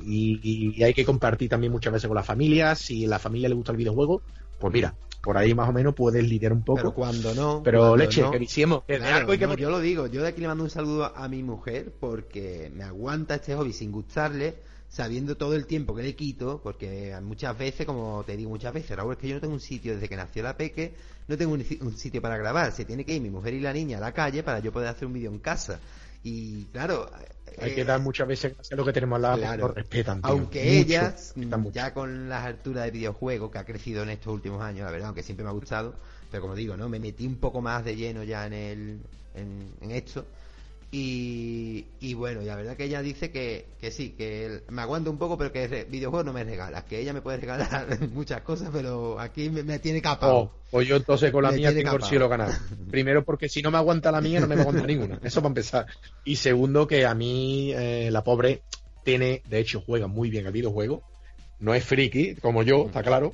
Y, hay que compartir también muchas veces con la familia. Si a la familia le gusta el videojuego, pues mira, por ahí más o menos puedes lidiar un poco. Pero cuando no. Pero leche, que hicimos. Yo lo digo, yo de aquí le mando un saludo a mi mujer porque me aguanta este hobby sin gustarle, sabiendo todo el tiempo que le quito, porque muchas veces, como te digo muchas veces, Raúl, es que yo no tengo un sitio desde que nació la peque, no tengo un, sitio para grabar. Se tiene que ir mi mujer y la niña a la calle para yo poder hacer un vídeo en casa. Y claro, hay que dar muchas veces lo que tenemos lado, claro, respetan. Aunque ellas, ya con las alturas de videojuegos que ha crecido en estos últimos años, la verdad, aunque siempre me ha gustado, pero como digo, ¿no? Me metí un poco más de lleno ya en el en esto y, y, bueno, y la verdad que ella dice que, que sí, que me aguanta un poco, pero que videojuegos no me regala. Que ella me puede regalar muchas cosas, pero aquí me, tiene capaz Oh, pues yo entonces con la mía tengo el cielo ganar. Primero porque si no me aguanta la mía, no me aguanta ninguna. Eso para empezar. Y segundo que a mí, eh, la pobre, tiene, de hecho, juega muy bien el videojuego. No es friki, como yo, está claro.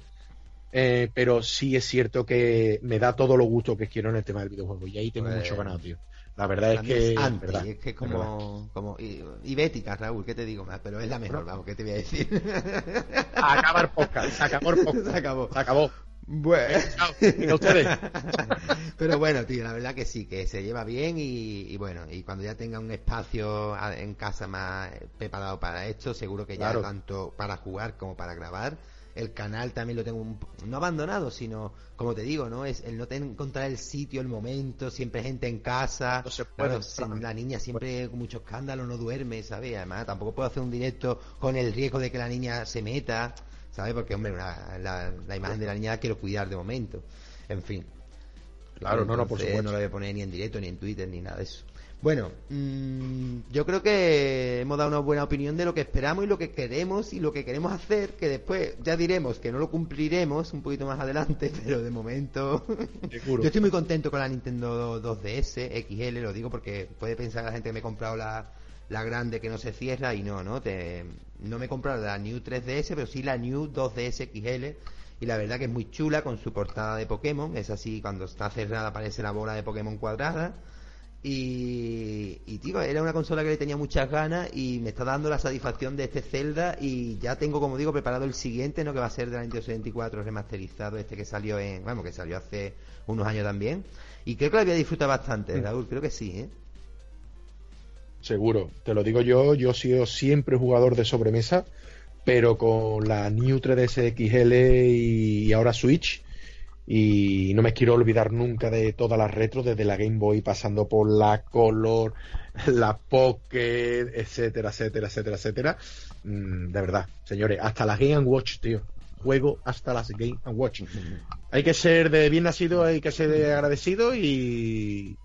Eh, pero sí es cierto que me da todo lo gusto que quiero en el tema del videojuego. Y ahí tengo pues mucho ganado, tío. La verdad es que. Es, que es como. como y, Bética, Raúl, ¿qué te digo más? Pero es la mejor, vamos, ¿qué te voy a decir? acabar podcast, se acabó el podcast. Se acabó. Se acabó. Bueno, Chao, ustedes. Pero bueno, tío, la verdad que sí, que se lleva bien y, bueno, y cuando ya tenga un espacio en casa más preparado para esto, seguro que ya tanto para jugar como para grabar, el canal también lo tengo no abandonado, sino, como te digo, ¿no? Es el no tener, encontrar el sitio, el momento, siempre gente en casa. la niña siempre con mucho escándalo, no duerme, ¿sabes? Además, tampoco puedo hacer un directo con el riesgo de que la niña se meta, ¿sabes? Porque, hombre, la, imagen de la niña la quiero cuidar de momento. En fin. Claro, no, no, por supuesto. No la voy a poner ni en directo, ni en Twitter, ni nada de eso. Bueno, mm, yo creo que hemos dado una buena opinión de lo que esperamos y lo que queremos y lo que queremos hacer, que después ya diremos que no lo cumpliremos un poquito más adelante, pero de momento yo estoy muy contento con la Nintendo 2DS XL, lo digo porque puede pensar la gente que me he comprado la, la grande que no se cierra y no, ¿no? Te, no me he comprado la New 3DS, pero sí la New 2DS XL y la verdad que es muy chula con su portada de Pokémon, es así, cuando está cerrada aparece la bola de Pokémon cuadrada y, y tío, era una consola que le tenía muchas ganas y me está dando la satisfacción de este Zelda y ya tengo, como digo, preparado el siguiente, ¿no? Que va a ser de la Nintendo 64 remasterizado, este que salió en, vamos, que salió hace unos años también. Y creo que la voy a disfrutar bastante, mm. Raúl, creo que sí, ¿eh? Seguro, te lo digo yo, yo he sido siempre jugador de sobremesa, pero con la New 3DS XL y ahora Switch, y no me quiero olvidar nunca de todas las retro, desde la Game Boy pasando por la Color, la Pocket, etcétera, etcétera, etcétera, etcétera. Mm, de verdad, señores, hasta la Game Watch, tío. Juego hasta las Game Watch. Hay que ser de bien nacido, hay que ser de agradecido y.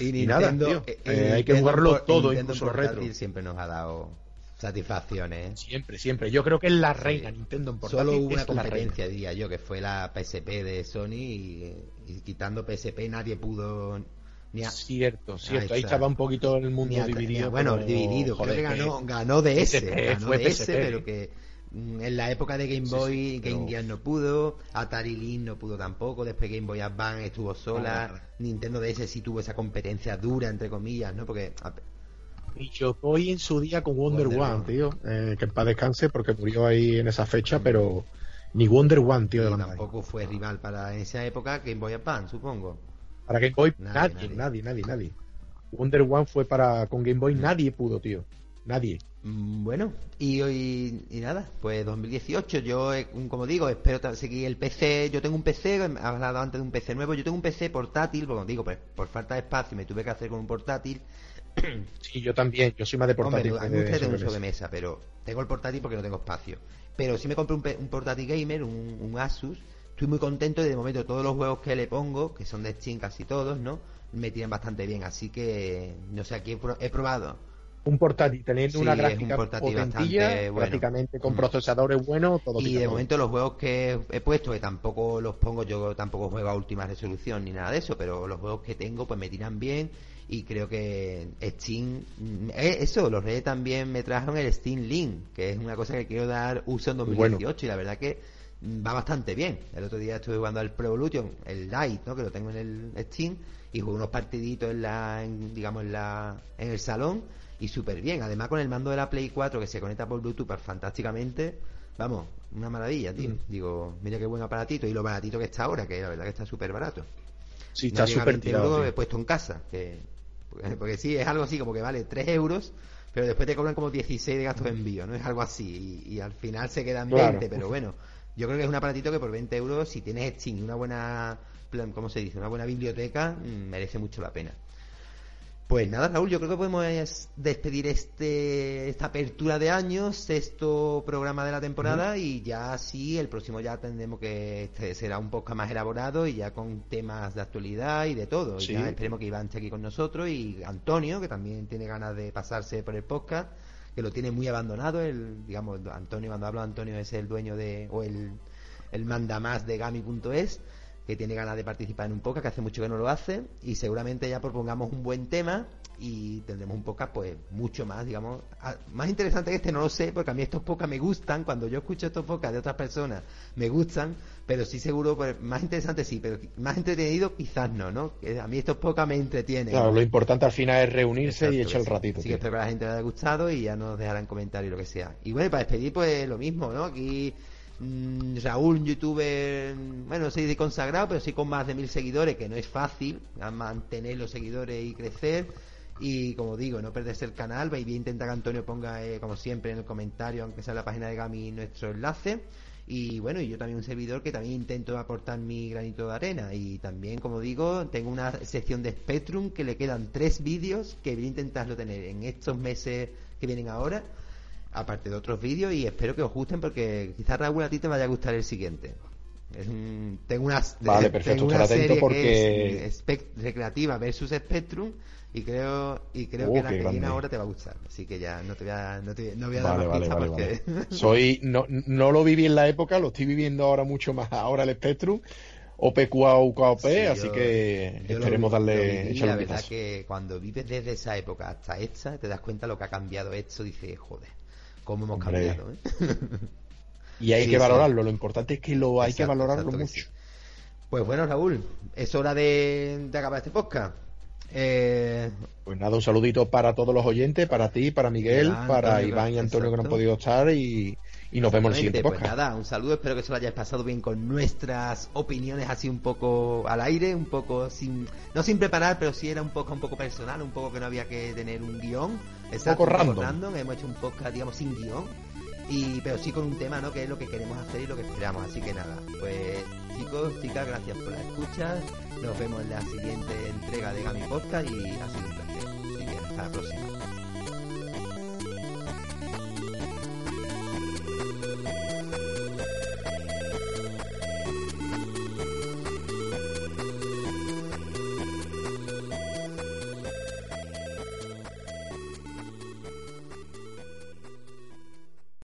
Y, nada, tío. Eh, eh, hay que jugarlo todo, incluso retro. Siempre nos ha dado satisfacciones. ¿eh? Siempre, siempre. Yo creo que es la reina Nintendo en portátil. Solo hubo una competencia, diría yo, que fue la PSP de Sony y, quitando PSP nadie pudo ni Cierto, cierto. Ahí estaba un poquito el mundo dividido. bueno, dividido. Creo que ganó, ganó DS. ganó fue DS, pero que mm, en la época de Game Boy, Game Gear no pudo, Atari Lynx no pudo tampoco, después Game Boy Advance estuvo sola, Nintendo DS sí tuvo esa competencia dura, entre comillas, ¿no? Porque y yo voy en su día con Wonder, One, tío. Eh, que en paz descanse porque murió ahí en esa fecha, pero ni Wonder One, tío. de tampoco fue rival para esa época Game Boy Advance, supongo. Para Game Boy, nadie, nadie, nadie, nadie, Wonder One fue para con Game Boy, nadie pudo, tío. Nadie. Mm, bueno, y hoy y nada, pues 2018 yo, eh, como digo, espero seguir el PC, yo tengo un PC, he hablado antes de un PC nuevo, yo tengo un PC portátil, como digo, pues por falta de espacio me tuve que hacer con un portátil Sí, yo también, yo soy más de portátil. Hombre, a mí tengo un sobremesa, pero tengo el portátil porque no tengo espacio. Pero si me compré un, portátil gamer, un, Asus, estoy muy contento y de momento todos los juegos que le pongo, que son de Steam casi todos, ¿no? Me tiran bastante bien, así que, no sé, aquí he, probado un portátil teniendo una gráfica potentilla, prácticamente con mm. procesadores buenos, todo Y de momento los juegos que he puesto, que tampoco los pongo, yo tampoco juego a última resolución ni nada de eso, pero los juegos que tengo pues me tiran bien y creo que Steam, eh, eso, los redes también me trajeron el Steam Link, que es una cosa que quiero dar uso en 2018 y la verdad que va bastante bien. El otro día estuve jugando al Pro Evolution, el Lite, ¿no? que lo tengo en el Steam y jugué unos partiditos en la, digamos, en la, en el salón y súper bien. Además, con el mando de la Play 4 que se conecta por Bluetooth pues, fantásticamente, vamos, una maravilla, tío. Mm. Digo, mira qué buen aparatito y lo baratito que está ahora, que la verdad que está súper barato. Sí, está súper tirado. he puesto en casa, que, porque, sí, es algo así como que vale 3 euros, pero después te cobran como 16 de gastos de envío, ¿no? Es algo así, y, al final se quedan 20, pero bueno, yo creo que es un aparatito que por 20 euros, si tienes Steam y una buena, ¿cómo se dice? Una buena biblioteca, mm, merece mucho la pena. Pues nada, Raúl, yo creo que podemos despedir este esta apertura de años, sexto programa de la temporada y ya sí, el próximo ya tendremos que este será un poco más elaborado y ya con temas de actualidad y de todo. Ya esperemos que Iván esté aquí con nosotros y Antonio, que también tiene ganas de pasarse por el podcast, que lo tiene muy abandonado. El, digamos, Antonio, cuando hablo de Antonio es el dueño de, o el, el manda más de Gami.es que tiene ganas de participar en un podcast, que hace mucho que no lo hace, y seguramente ya propongamos un buen tema y tendremos un podcast pues mucho más, digamos, más interesante que este, no lo sé, porque a mí estos podcasts me gustan, cuando yo escucho estos podcasts de otras personas, me gustan, pero sí seguro, pues, más interesante sí, pero más entretenido quizás no, ¿no? A mí estos podcasts me entretienen. Claro, lo importante al final es reunirse y echar el ratito. Sí, que espero que a la gente le haya gustado y ya nos dejarán comentarios lo que sea. Y bueno, para despedir pues lo mismo, ¿no? Aquí Mm, Raúl, un youtuber, bueno, no sé de consagrado, pero sí con más de mil seguidores, que no es fácil mantener los seguidores y crecer. Y como digo, no perderse el canal. Voy a intentar que Antonio ponga, eh, como siempre, en el comentario, aunque sea en la página de Gami, nuestro enlace. Y bueno, y yo también un servidor que también intento aportar mi granito de arena. Y también, como digo, tengo una sección de Spectrum que le quedan tres vídeos que voy a intentarlo tener en estos meses que vienen ahora aparte de otros vídeos y espero que os gusten porque quizás Raúl a ti te vaya a gustar el siguiente. Es un, tengo unas vale, perfecto, tengo serie porque es recreativa versus Spectrum y creo y creo que la que viene ahora te va a gustar. Así que ya no te voy a, no te, no voy a dar vale, vale, porque... soy no, no lo viví en la época lo estoy viviendo ahora mucho más ahora el Spectrum. OPQA UKOP, así que esperemos darle La verdad que cuando vives desde esa época hasta esta, te das cuenta lo que ha cambiado esto, dices, joder, cómo hemos cambiado. ¿eh? y hay que valorarlo, lo importante es que lo hay que valorarlo mucho. Pues bueno, Raúl, es hora de, acabar este podcast. Eh... Pues nada, un saludito para todos los oyentes, para ti, para Miguel, para Iván y Antonio que no han podido estar y, nos vemos en el siguiente pues podcast. Pues nada, un saludo, espero que se lo hayáis pasado bien con nuestras opiniones así un poco al aire, un poco sin, no sin preparar, pero sí era un poco un poco personal, un poco que no había que tener un guion Exacto, un poco random. Hemos hecho un podcast, digamos, sin guion. Y, pero sí con un tema, ¿no? Que es lo que queremos hacer y lo que esperamos. Así que nada, pues chicos, chicas, gracias por la escucha. Nos vemos en la siguiente entrega de Gami Podcast y ha sido un placer. Así que hasta la próxima.